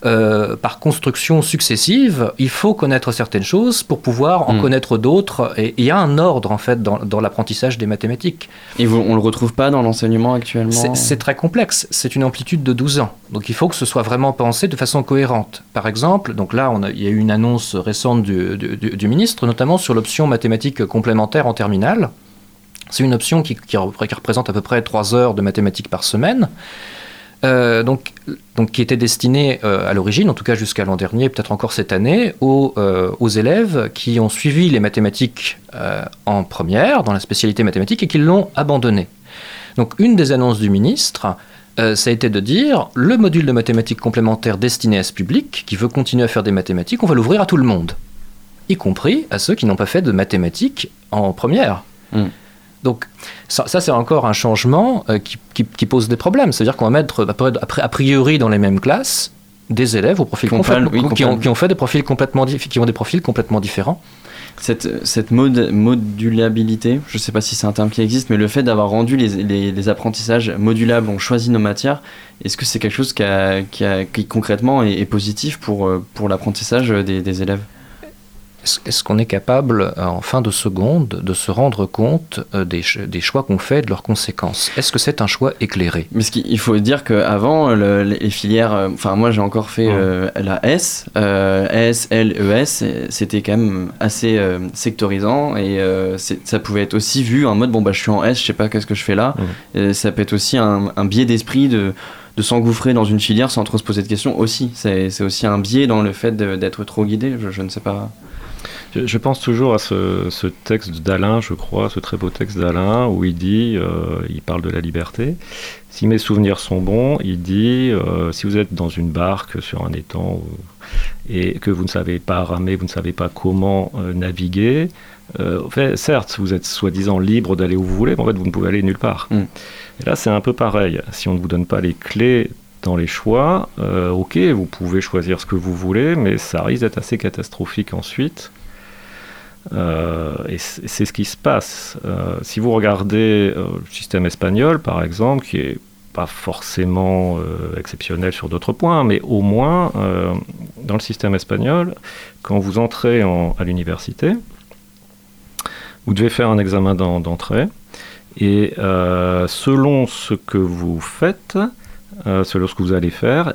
euh, par construction successive. Il faut connaître certaines choses pour pouvoir en Mm. connaître d'autres. Et il y a un ordre en fait dans, dans l'apprentissage des mathématiques. Et vous, on le retrouve pas dans l'enseignement actuellement C'est c'est très complexe. C'est une amplitude de 12 ans. Donc il faut que ce soit vraiment pensé de façon cohérente. Par exemple, donc là, on a- il y a eu une annonce récente du, du- du- du ministre, notamment sur l'option mathématiques complémentaires en terminale. C'est une option qui, qui représente à peu près 3 heures de mathématiques par semaine. Euh, donc, qui était destinée euh, à l'origine, en tout cas jusqu'à l'an dernier, peut-être encore cette année, aux, euh, élèves qui ont suivi les mathématiques en première, dans la spécialité mathématique, et qui l'ont abandonné. Donc une des annonces du ministre, ça a été de dire le module de mathématiques complémentaires destiné à ce public qui veut continuer à faire des mathématiques, on va l'ouvrir à tout le monde, y compris à ceux qui n'ont pas fait de mathématiques en première. Mm. Donc ça, ça, c'est encore un changement euh, qui, qui- qui pose des problèmes. C'est-à-dire qu'on va mettre a priori dans les mêmes classes des élèves au profil complètement- oui, qui, ont, complètement. qui ont fait des profils complètement dif- qui ont des profils complètement différents. Cette, cette mod- modulabilité, je ne sais pas si c'est un terme qui existe, mais le fait d'avoir rendu les, les- les apprentissages modulables, on choisit nos matières, est-ce que c'est quelque chose qui, a- qui a- qui concrètement est, est positif pour, euh, pour l'apprentissage des, des élèves? Est-ce qu'on est capable, euh, en fin de seconde, de se rendre compte euh, des, ch- des choix qu'on fait et de leurs conséquences? Est-ce que c'est un choix éclairé? Mais ce il faut dire qu'avant, les filières, euh, enfin moi j'ai encore fait euh, la S, euh, S, L, ES, et c'était quand même assez euh, sectorisant et euh, ça pouvait être aussi vu en mode bon bah je suis en S, je sais pas qu'est-ce que je fais là. Et ça peut être aussi un, un biais d'esprit de, de s'engouffrer dans une filière sans trop se poser de questions aussi. C'est aussi un biais dans le fait d'être trop guidé, je, je ne sais pas. Je, je pense toujours à ce, ce texte d'Alain, je crois, ce très beau texte d'Alain, où il dit, euh, il parle de la liberté. Si mes souvenirs sont bons, il dit, euh, si vous êtes dans une barque sur un étang ou- et que vous ne savez pas ramer, vous ne savez pas comment euh, naviguer, euh, en fait, certes, vous êtes soi-disant libre d'aller où vous voulez, mais en fait, vous ne pouvez aller nulle part. Mm. Et là, c'est un peu pareil. Si on ne vous donne pas les clés dans les choix, euh, ok, vous pouvez choisir ce que vous voulez, mais ça risque d'être assez catastrophique ensuite. Euh, et c'est ce qui se passe. Euh, si vous regardez euh, le système espagnol, par exemple, qui est pas forcément exceptionnel sur d'autres points, mais au moins dans le système espagnol, quand vous entrez en- à l'université, vous devez faire un examen d'en- d'entrée. Et selon ce que vous faites, selon ce que vous allez faire,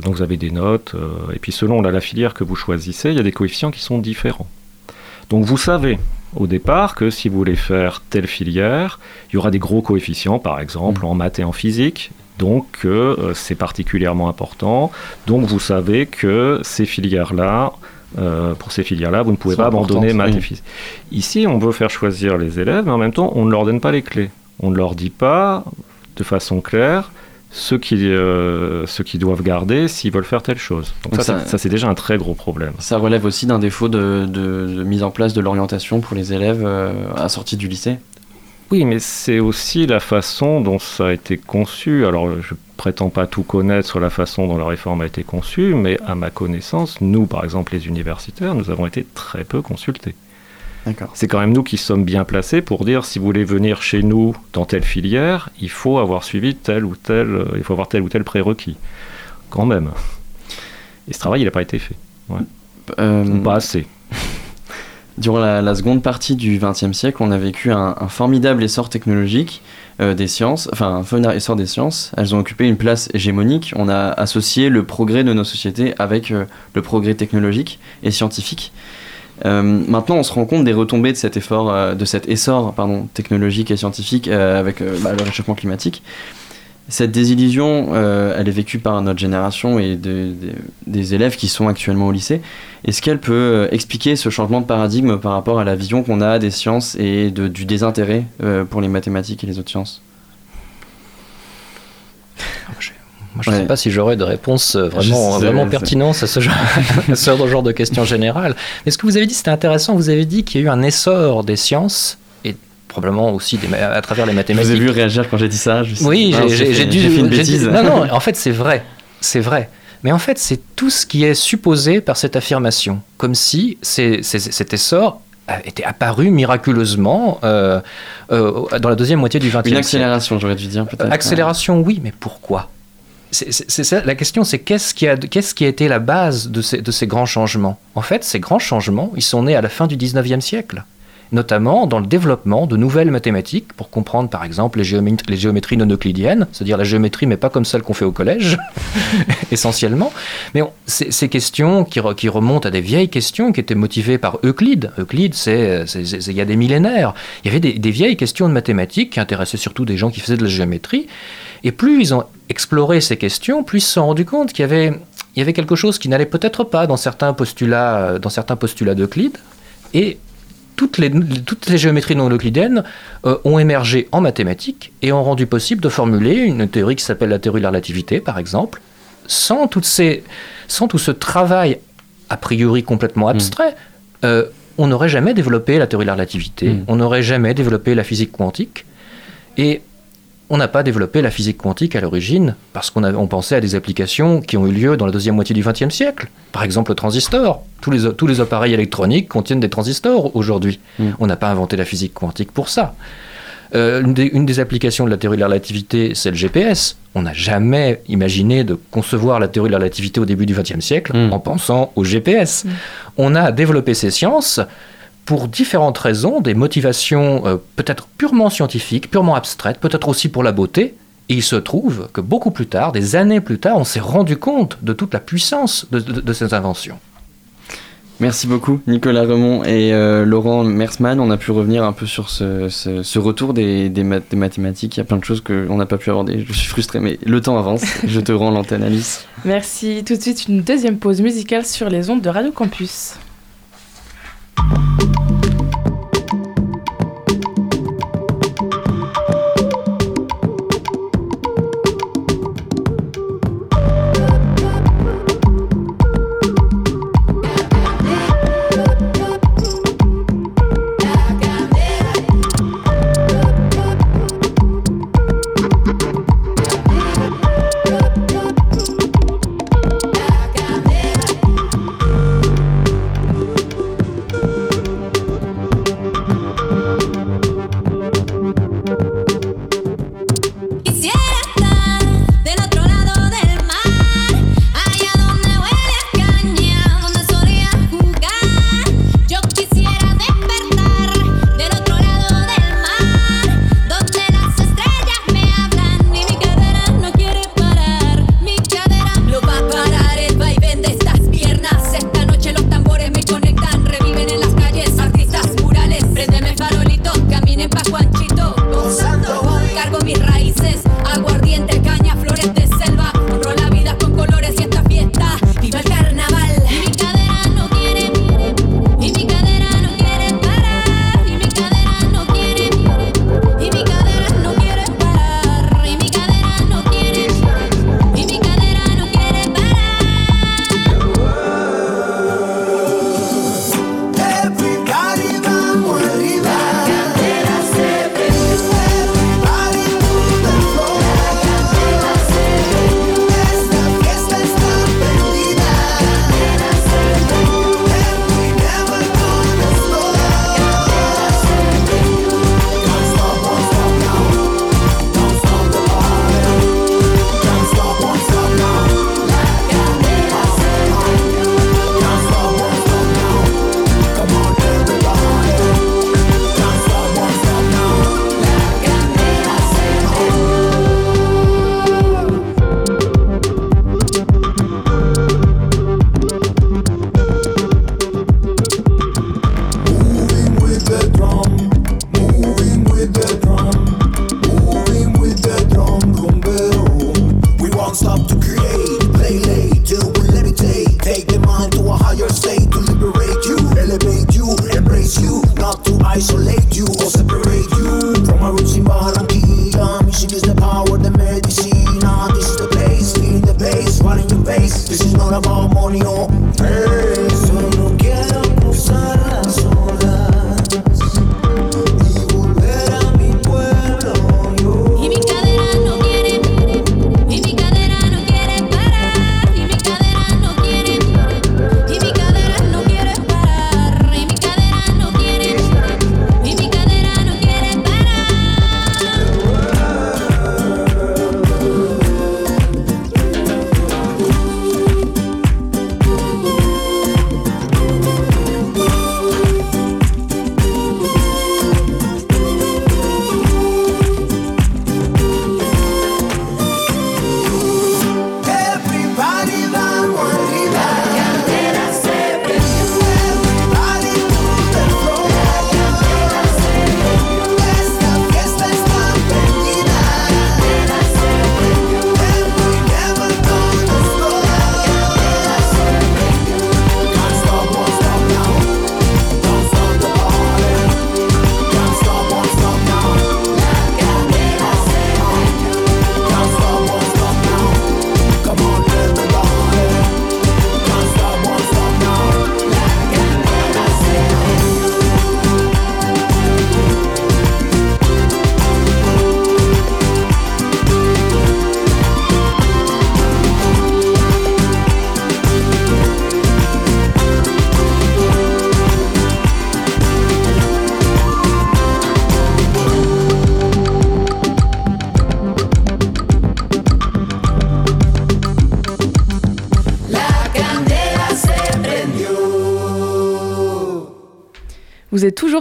donc vous avez des notes, et puis selon la filière que vous choisissez, il y a des coefficients qui sont différents. Donc vous savez au départ que si vous voulez faire telle filière, il y aura des gros coefficients, par exemple en maths et en physique, donc euh, c'est particulièrement important. Donc vous savez que ces filières-là, euh, pour ces filières-là, vous ne pouvez pas abandonner maths oui. et physique. Ici, on veut faire choisir les élèves, mais en même temps, on ne leur donne pas les clés. On ne leur dit pas de façon claire ce qu'ils euh, ce qu'ils doivent garder s'ils veulent faire telle chose. Donc, Donc ça, ça- c'est- déjà un très gros problème. Ça relève aussi d'un défaut de, de- de mise en place de l'orientation pour les élèves euh, à sortie du lycée. Oui, mais c'est aussi la façon dont ça a été conçu. Alors, je prétends pas tout connaître sur la façon dont la réforme a été conçue, mais à ma connaissance, nous, par exemple, les universitaires, nous avons été très peu consultés. C'est quand même nous qui sommes bien placés pour dire si vous voulez venir chez nous dans telle filière, il faut avoir suivi tel ou tel, euh, il faut avoir tel ou tel prérequis. Quand même. Et ce travail, il n'a pas été fait. Ouais. Euh, Pas assez. Durant la, la seconde partie du XXe siècle, on a vécu un, un formidable essor technologique euh, des sciences, enfin un formidable essor des sciences. Elles ont occupé une place hégémonique. On a associé le progrès de nos sociétés avec euh, le progrès technologique et scientifique. Euh, maintenant, on se rend compte des retombées de cet effort, euh, de cet essor, technologique et scientifique euh, avec bah, le réchauffement climatique. Cette désillusion, elle est vécue par notre génération et de- de- des élèves qui sont actuellement au lycée. Est-ce qu'elle peut expliquer ce changement de paradigme par rapport à la vision qu'on a des sciences et du désintérêt pour les mathématiques et les autres sciences? Moi, je ne Ouais. sais pas si j'aurais de réponse euh, vraiment, pertinente à ce genre, à ce genre de questions générales. Mais ce que vous avez dit, c'était intéressant. Vous avez dit qu'il y a eu un essor des sciences et probablement aussi des à travers les Je vous mathématiques. ai vu réagir quand j'ai dit ça. je Oui, j'ai- dû. j'ai fait une bêtise. Non, non, en fait, c'est vrai. C'est vrai. Mais en fait, c'est tout ce qui est supposé par cette affirmation. Comme si cet essor était apparu miraculeusement euh, euh, dans la deuxième moitié du XXe Une siècle. accélération, j'aurais dû dire peut-être. Accélération, oui, mais pourquoi? La question, c'est qu'est-ce qui, a, été la base de ces, grands changements? En fait, ces grands changements, ils sont nés à la fin du 19e siècle, notamment dans le développement de nouvelles mathématiques pour comprendre, par exemple, les, géomét- les géométries non euclidiennes, c'est-à-dire la géométrie, mais pas comme celle qu'on fait au collège, essentiellement. Mais ces questions qui, re- qui remontent à des vieilles questions qui étaient motivées par Euclide. Euclide, c'est, il y a des millénaires. Il y avait des vieilles questions de mathématiques qui intéressaient surtout des gens qui faisaient de la géométrie. Et plus ils ont exploré ces questions, plus ils se sont rendus compte qu'il y avait, il y avait quelque chose qui n'allait peut-être pas dans certains postulats, euh, dans certains postulats d'Euclide. Et toutes les, toutes les géométries non euclidiennes euh, ont émergé en mathématiques et ont rendu possible de formuler une théorie qui s'appelle la théorie de la relativité, par exemple, sans, toutes ces, sans tout ce travail a priori complètement abstrait. euh, on n'aurait jamais développé la théorie de la relativité, Mm. on n'aurait jamais développé la physique quantique. Et on n'a pas développé la physique quantique à l'origine parce qu'on avait- on pensait à des applications qui ont eu lieu dans la deuxième moitié du XXe siècle. Par exemple, le transistor. Tous les, tous les appareils électroniques contiennent des transistors aujourd'hui. Mm. On n'a pas inventé la physique quantique pour ça. Euh, une, des, une des applications de la théorie de la relativité, c'est le GPS. On n'a jamais imaginé de concevoir la théorie de la relativité au début du XXe siècle Mm. en pensant au GPS. On a développé ces sciences pour différentes raisons, des motivations euh, peut-être purement scientifiques, purement abstraites, peut-être aussi pour la beauté. Et il se trouve que beaucoup plus tard, des années plus tard, on s'est rendu compte de toute la puissance de, de- de ces inventions. Merci beaucoup Nicolas Remond et euh, Laurent Mersman. On a pu revenir un peu sur ce, ce- ce retour des, des math- des mathématiques. Il y a plein de choses qu'on n'a pas pu aborder. Je suis frustré, mais le temps avance. Je te rends l'antenne Alice. Merci. Tout de suite, une deuxième pause musicale sur les ondes de Radio Campus. thank you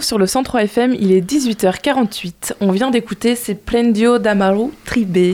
sur le 103 FM, il est 18h48. On vient d'écouter C'est Plendio d'Amaru Tribé.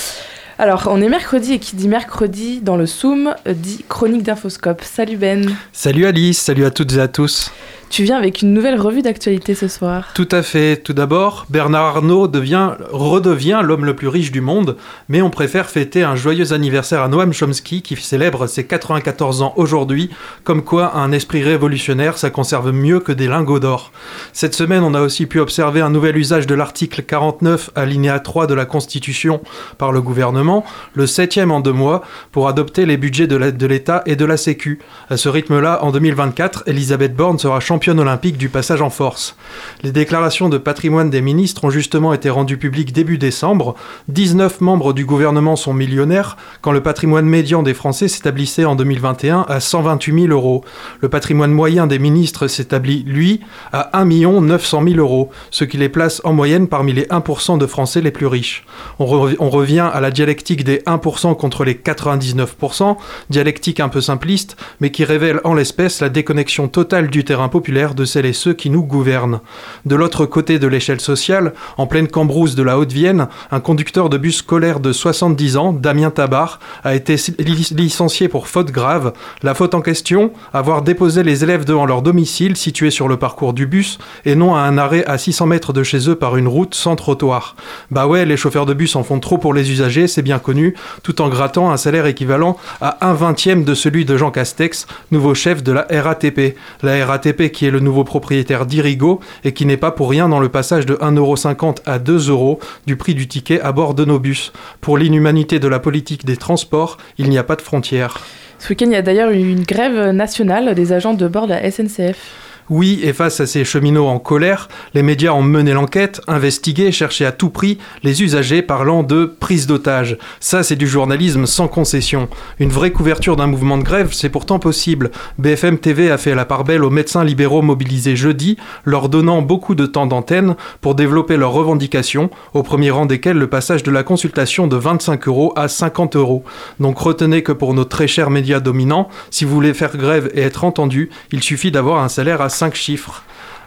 Alors, on est mercredi et qui dit mercredi dans le Zoom dit chronique d'infoscope. Salut Ben. Salut Alice, salut à toutes et à tous. Tu viens avec une nouvelle revue d'actualité ce soir. Tout à fait. Tout d'abord, Bernard Arnault devient, redevient l'homme le plus riche du monde, mais on préfère fêter un joyeux anniversaire à Noam Chomsky qui célèbre ses 94 ans aujourd'hui, comme quoi un esprit révolutionnaire, ça conserve mieux que des lingots d'or. Cette semaine, on a aussi pu observer un nouvel usage de l'article 49 alinéa 3 de la Constitution par le gouvernement, le septième en deux mois, pour adopter les budgets de l'État et de la Sécu. À ce rythme-là, en 2024, Elisabeth Borne sera championne olympique du passage en force. Les déclarations de patrimoine des ministres ont justement été rendues publiques début décembre. 19 membres du gouvernement sont millionnaires, quand le patrimoine médian des Français s'établissait en 2021 à 128 000 euros. Le patrimoine moyen des ministres s'établit, lui, à 1 900 000 euros, ce qui les place en moyenne parmi les 1% de Français les plus riches. On revient à la dialectique des 1% contre les 99%, dialectique un peu simpliste, mais qui révèle en l'espèce la déconnexion totale du terrain populaire de celles et ceux qui nous gouvernent. De l'autre côté de l'échelle sociale, en pleine cambrousse de la Haute-Vienne, un conducteur de bus scolaire de 70 ans, Damien Tabar, a été licencié pour faute grave. La faute en question, avoir déposé les élèves devant leur domicile situé sur le parcours du bus et non à un arrêt à 600 mètres de chez eux par une route sans trottoir. Bah ouais, les chauffeurs de bus en font trop pour les usagers, c'est bien connu, tout en grattant un salaire équivalent à un vingtième de celui de Jean Castex, nouveau chef de la RATP. La RATP qui est le nouveau propriétaire d'Irigo et qui n'est pas pour rien dans le passage de 1,50€ à 2€ du prix du ticket à bord de nos bus. Pour l'inhumanité de la politique des transports, il n'y a pas de frontières. Ce week-end, il y a d'ailleurs eu une grève nationale des agents de bord de la SNCF. Oui, et face à ces cheminots en colère, les médias ont mené l'enquête, investigué, cherché à tout prix les usagers parlant de prise d'otage. Ça, c'est du journalisme sans concession. Une vraie couverture d'un mouvement de grève, c'est pourtant possible. BFM TV a fait la part belle aux médecins libéraux mobilisés jeudi, leur donnant beaucoup de temps d'antenne pour développer leurs revendications, au premier rang desquelles le passage de la consultation de 25 euros à 50 euros. Donc retenez que pour nos très chers médias dominants, si vous voulez faire grève et être entendu, il suffit d'avoir un salaire à 5 chiffres.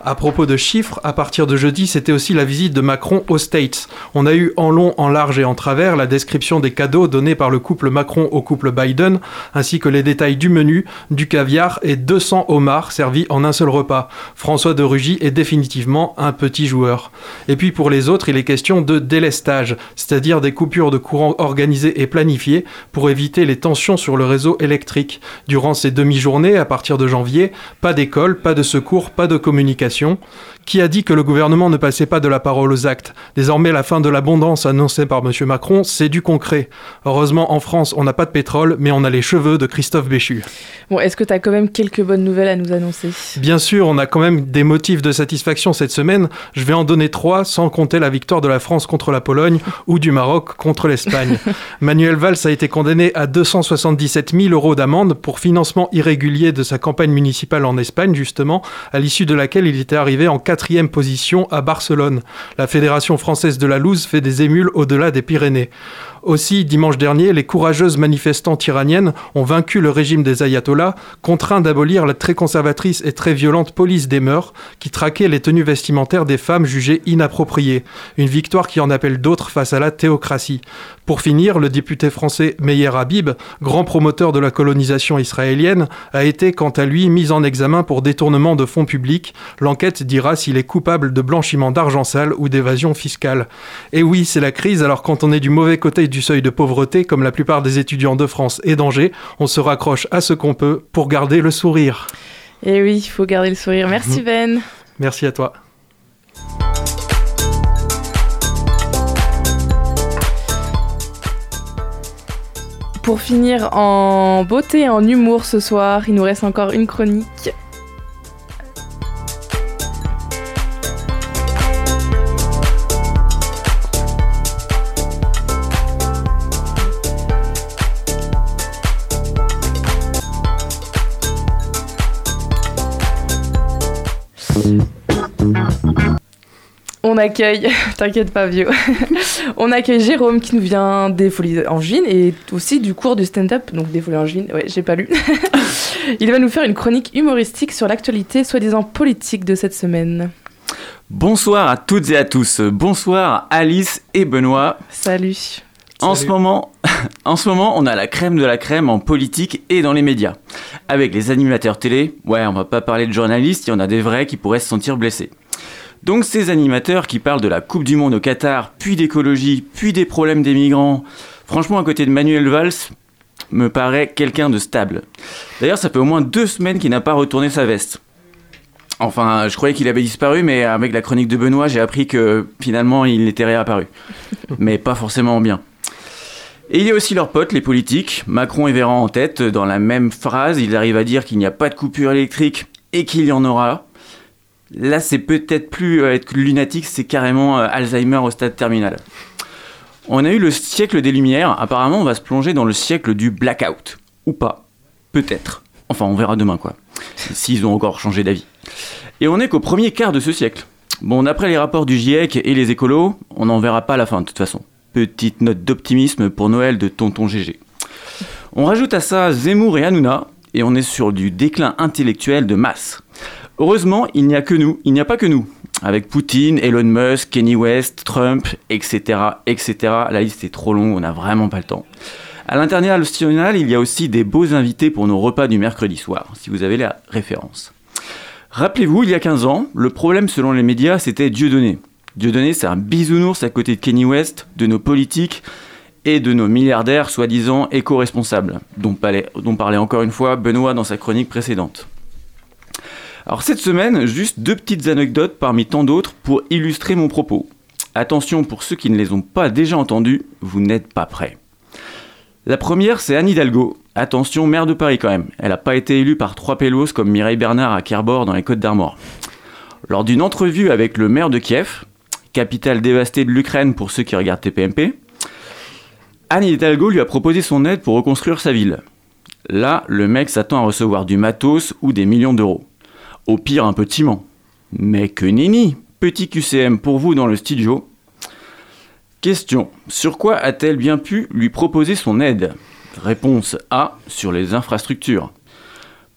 À propos de chiffres, à partir de jeudi, c'était aussi la visite de Macron aux States. On a eu en long, en large et en travers la description des cadeaux donnés par le couple Macron au couple Biden, ainsi que les détails du menu, du caviar et 200 homards servis en un seul repas. François de Rugy est définitivement un petit joueur. Et puis pour les autres, il est question de délestage, c'est-à-dire des coupures de courant organisées et planifiées pour éviter les tensions sur le réseau électrique. Durant ces demi-journées, à partir de janvier, pas d'école, pas de secours, pas de communication situation qui a dit que le gouvernement ne passait pas de la parole aux actes Désormais, la fin de l'abondance annoncée par M. Macron, c'est du concret. Heureusement, en France, on n'a pas de pétrole, mais on a les cheveux de Christophe Béchu. Bon, est-ce que tu as quand même quelques bonnes nouvelles à nous annoncer? Bien sûr, on a quand même des motifs de satisfaction cette semaine. Je vais en donner trois, sans compter la victoire de la France contre la Pologne ou du Maroc contre l'Espagne. Manuel Valls a été condamné à 277 000 euros d'amende pour financement irrégulier de sa campagne municipale en Espagne, justement, à l'issue de laquelle il était arrivé en quatrième position à Barcelone. La Fédération française de la loose fait des émules au-delà des Pyrénées. Aussi, dimanche dernier, les courageuses manifestantes iraniennes ont vaincu le régime des ayatollahs, contraint d'abolir la très conservatrice et très violente police des mœurs qui traquait les tenues vestimentaires des femmes jugées inappropriées. Une victoire qui en appelle d'autres face à la théocratie. Pour finir, le député français Meyer Habib, grand promoteur de la colonisation israélienne, a été quant à lui mis en examen pour détournement de fonds publics. L'enquête dira s'il est coupable de blanchiment d'argent sale ou d'évasion fiscale. Et oui, c'est la crise, alors quand on est du mauvais côté du seuil de pauvreté, comme la plupart des étudiants de France et d'Angers, on se raccroche à ce qu'on peut pour garder le sourire. Et oui, il faut garder le sourire. Merci Ben. Merci à toi. Pour finir en beauté et en humour ce soir, il nous reste encore une chronique. On accueille, t'inquiète pas vieux, on accueille Jérôme qui nous vient des Folies Angevines et aussi du cours du stand-up, donc des Folies Angevines, ouais j'ai pas lu. Il va nous faire une chronique humoristique sur l'actualité soi-disant politique de cette semaine. Bonsoir à toutes et à tous. Bonsoir Alice et Benoît. Salut. En Salut. ce, moment, en ce moment, on a la crème de la crème en politique et dans les médias. Avec les animateurs télé, ouais, on va pas parler de journalistes, il y en a des vrais qui pourraient se sentir blessés. Donc ces animateurs qui parlent de la Coupe du Monde au Qatar, puis d'écologie, puis des problèmes des migrants, franchement à côté de Manuel Valls, me paraît quelqu'un de stable. D'ailleurs, ça fait au moins deux semaines qu'il n'a pas retourné sa veste. Enfin, je croyais qu'il avait disparu, mais avec la chronique de Benoît, j'ai appris que finalement il était réapparu. mais pas forcément bien. Et il y a aussi leurs potes, les politiques, Macron et Véran en tête. Dans la même phrase, ils arrivent à dire qu'il n'y a pas de coupure électrique et qu'il y en aura. Là, c'est peut-être plus euh, être lunatique, c'est carrément euh, Alzheimer au stade terminal. On a eu le siècle des Lumières, apparemment on va se plonger dans le siècle du blackout. Ou pas. Peut-être. Enfin, on verra demain quoi. S'ils ont encore changé d'avis. Et on est qu'au premier quart de ce siècle. Bon, d'après les rapports du GIEC et les écolos, on n'en verra pas la fin de toute façon. Petite note d'optimisme pour Noël de Tonton GG. On rajoute à ça Zemmour et Hanouna, et on est sur du déclin intellectuel de masse. Heureusement, il n'y a que nous, il n'y a pas que nous. Avec Poutine, Elon Musk, Kenny West, Trump, etc., etc. La liste est trop longue, on n'a vraiment pas le temps. À l'international, il y a aussi des beaux invités pour nos repas du mercredi soir, si vous avez la référence. Rappelez-vous, il y a 15 ans, le problème selon les médias, c'était Dieudonné. Dieudonné, c'est un bisounours à côté de Kenny West, de nos politiques et de nos milliardaires soi-disant éco-responsables, dont parlait, dont parlait encore une fois Benoît dans sa chronique précédente. Alors cette semaine, juste deux petites anecdotes parmi tant d'autres pour illustrer mon propos. Attention pour ceux qui ne les ont pas déjà entendus, vous n'êtes pas prêts. La première, c'est Anne Hidalgo. Attention, maire de Paris quand même. Elle n'a pas été élue par trois pélos comme Mireille Bernard à Kerbourg dans les Côtes d'Armor. Lors d'une entrevue avec le maire de Kiev, capitale dévastée de l'Ukraine pour ceux qui regardent TPMP, Anne Hidalgo lui a proposé son aide pour reconstruire sa ville. Là, le mec s'attend à recevoir du matos ou des millions d'euros. Au pire, un petit ment. Mais que nenni Petit QCM pour vous dans le studio. Question. Sur quoi a-t-elle bien pu lui proposer son aide? Réponse A. Sur les infrastructures.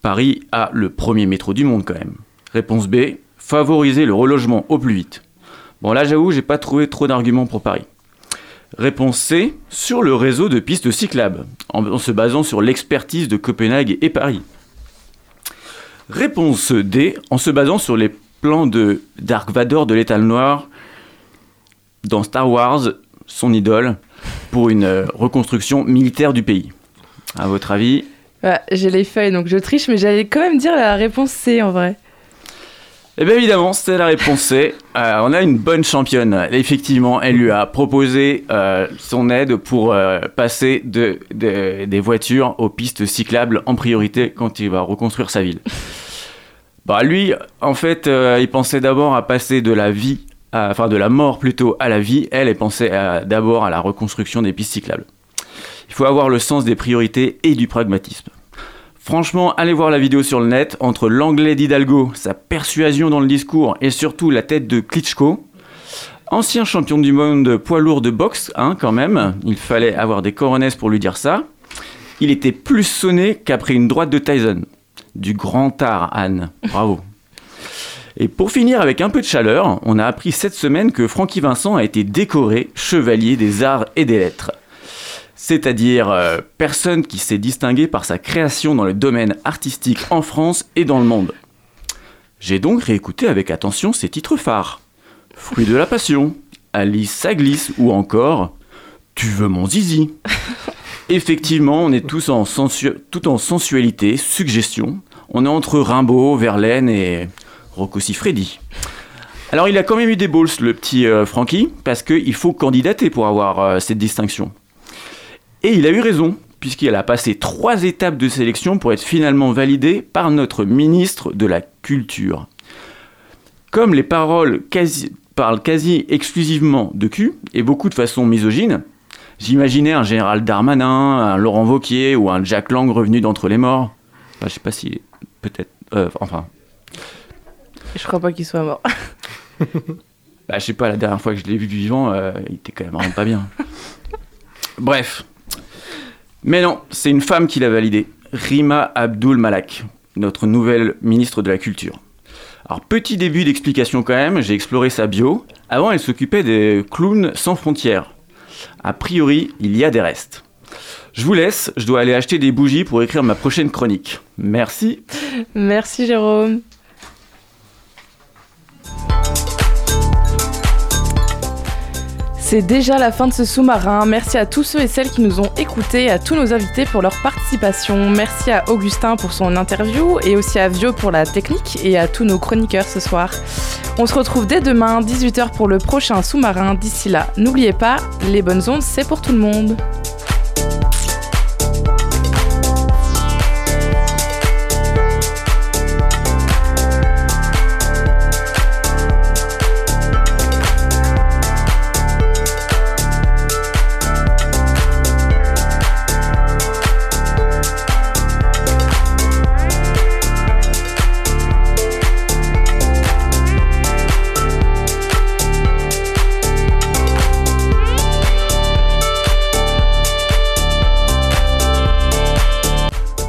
Paris a le premier métro du monde quand même. Réponse B. Favoriser le relogement au plus vite. Bon là j'avoue, j'ai pas trouvé trop d'arguments pour Paris. Réponse C. Sur le réseau de pistes cyclables, en, en se basant sur l'expertise de Copenhague et Paris. Réponse D. En se basant sur les plans de Dark Vador de l'étal noir dans Star Wars, son idole, pour une euh, reconstruction militaire du pays. À votre avis? J'ai les feuilles donc je triche, mais j'allais quand même dire la réponse C en vrai. Eh bien évidemment, c'est la réponse C. Euh, on a une bonne championne. Effectivement, elle lui a proposé euh, son aide pour euh, passer de, de- des voitures aux pistes cyclables en priorité quand il va reconstruire sa ville. Bah lui, en fait, euh, il pensait d'abord à passer de la vie, la mort plutôt à la vie. Elle, elle pensait d'abord à la reconstruction des pistes cyclables. Il faut avoir le sens des priorités et du pragmatisme. Franchement, allez voir la vidéo sur le net, entre l'anglais d'Hidalgo, sa persuasion dans le discours et surtout la tête de Klitschko. Ancien champion du monde poids lourd de boxe, hein, quand même, il fallait avoir des coronesses pour lui dire ça. Il était plus sonné qu'après une droite de Tyson. Du grand art, Anne. Bravo. Et pour finir avec un peu de chaleur, on a appris cette semaine que Francky Vincent a été décoré chevalier des arts et des lettres c'est-à-dire euh, personne qui s'est distingué par sa création dans le domaine artistique en France et dans le monde. J'ai donc réécouté avec attention ses titres phares. Fruit de la passion, Alice ça glisse ou encore Tu veux mon zizi Effectivement, on est tous en sensu- tout en sensualité, suggestion. On est entre Rimbaud, Verlaine et Rocco Siffredi. Alors il a quand même eu des balls, le petit euh, Francky, parce qu'il faut candidater pour avoir euh, cette distinction. Et il a eu raison, puisqu'il a passé trois étapes de sélection pour être finalement validé par notre ministre de la Culture. Comme les paroles parlent quasi exclusivement de cul, et beaucoup de façon misogyne, j'imaginais un général Darmanin, un Laurent Vauquier ou un Jack Lang revenu d'entre les morts. Enfin, je sais pas. Peut-être... euh, enfin... Je crois pas qu'il soit mort. Bah, je sais pas, la dernière fois que je l'ai vu vivant, euh, il était quand même vraiment pas bien. Bref. Mais non, c'est une femme qui l'a validé. Rima Abdul Malak, notre nouvelle ministre de la Culture. Alors, petit début d'explication quand même, j'ai exploré sa bio. Avant, elle s'occupait des clowns sans frontières. A priori, il y a des restes. Je vous laisse, je dois aller acheter des bougies pour écrire ma prochaine chronique. Merci. Merci Jérôme. C'est déjà la fin de ce sous-marin. Merci à tous ceux et celles qui nous ont écoutés, à tous nos invités pour leur participation. Merci à Augustin pour son interview et aussi à Vio pour la technique et à tous nos chroniqueurs ce soir. On se retrouve dès demain, 18h pour le prochain sous-marin. D'ici là, n'oubliez pas, les bonnes ondes, c'est pour tout le monde.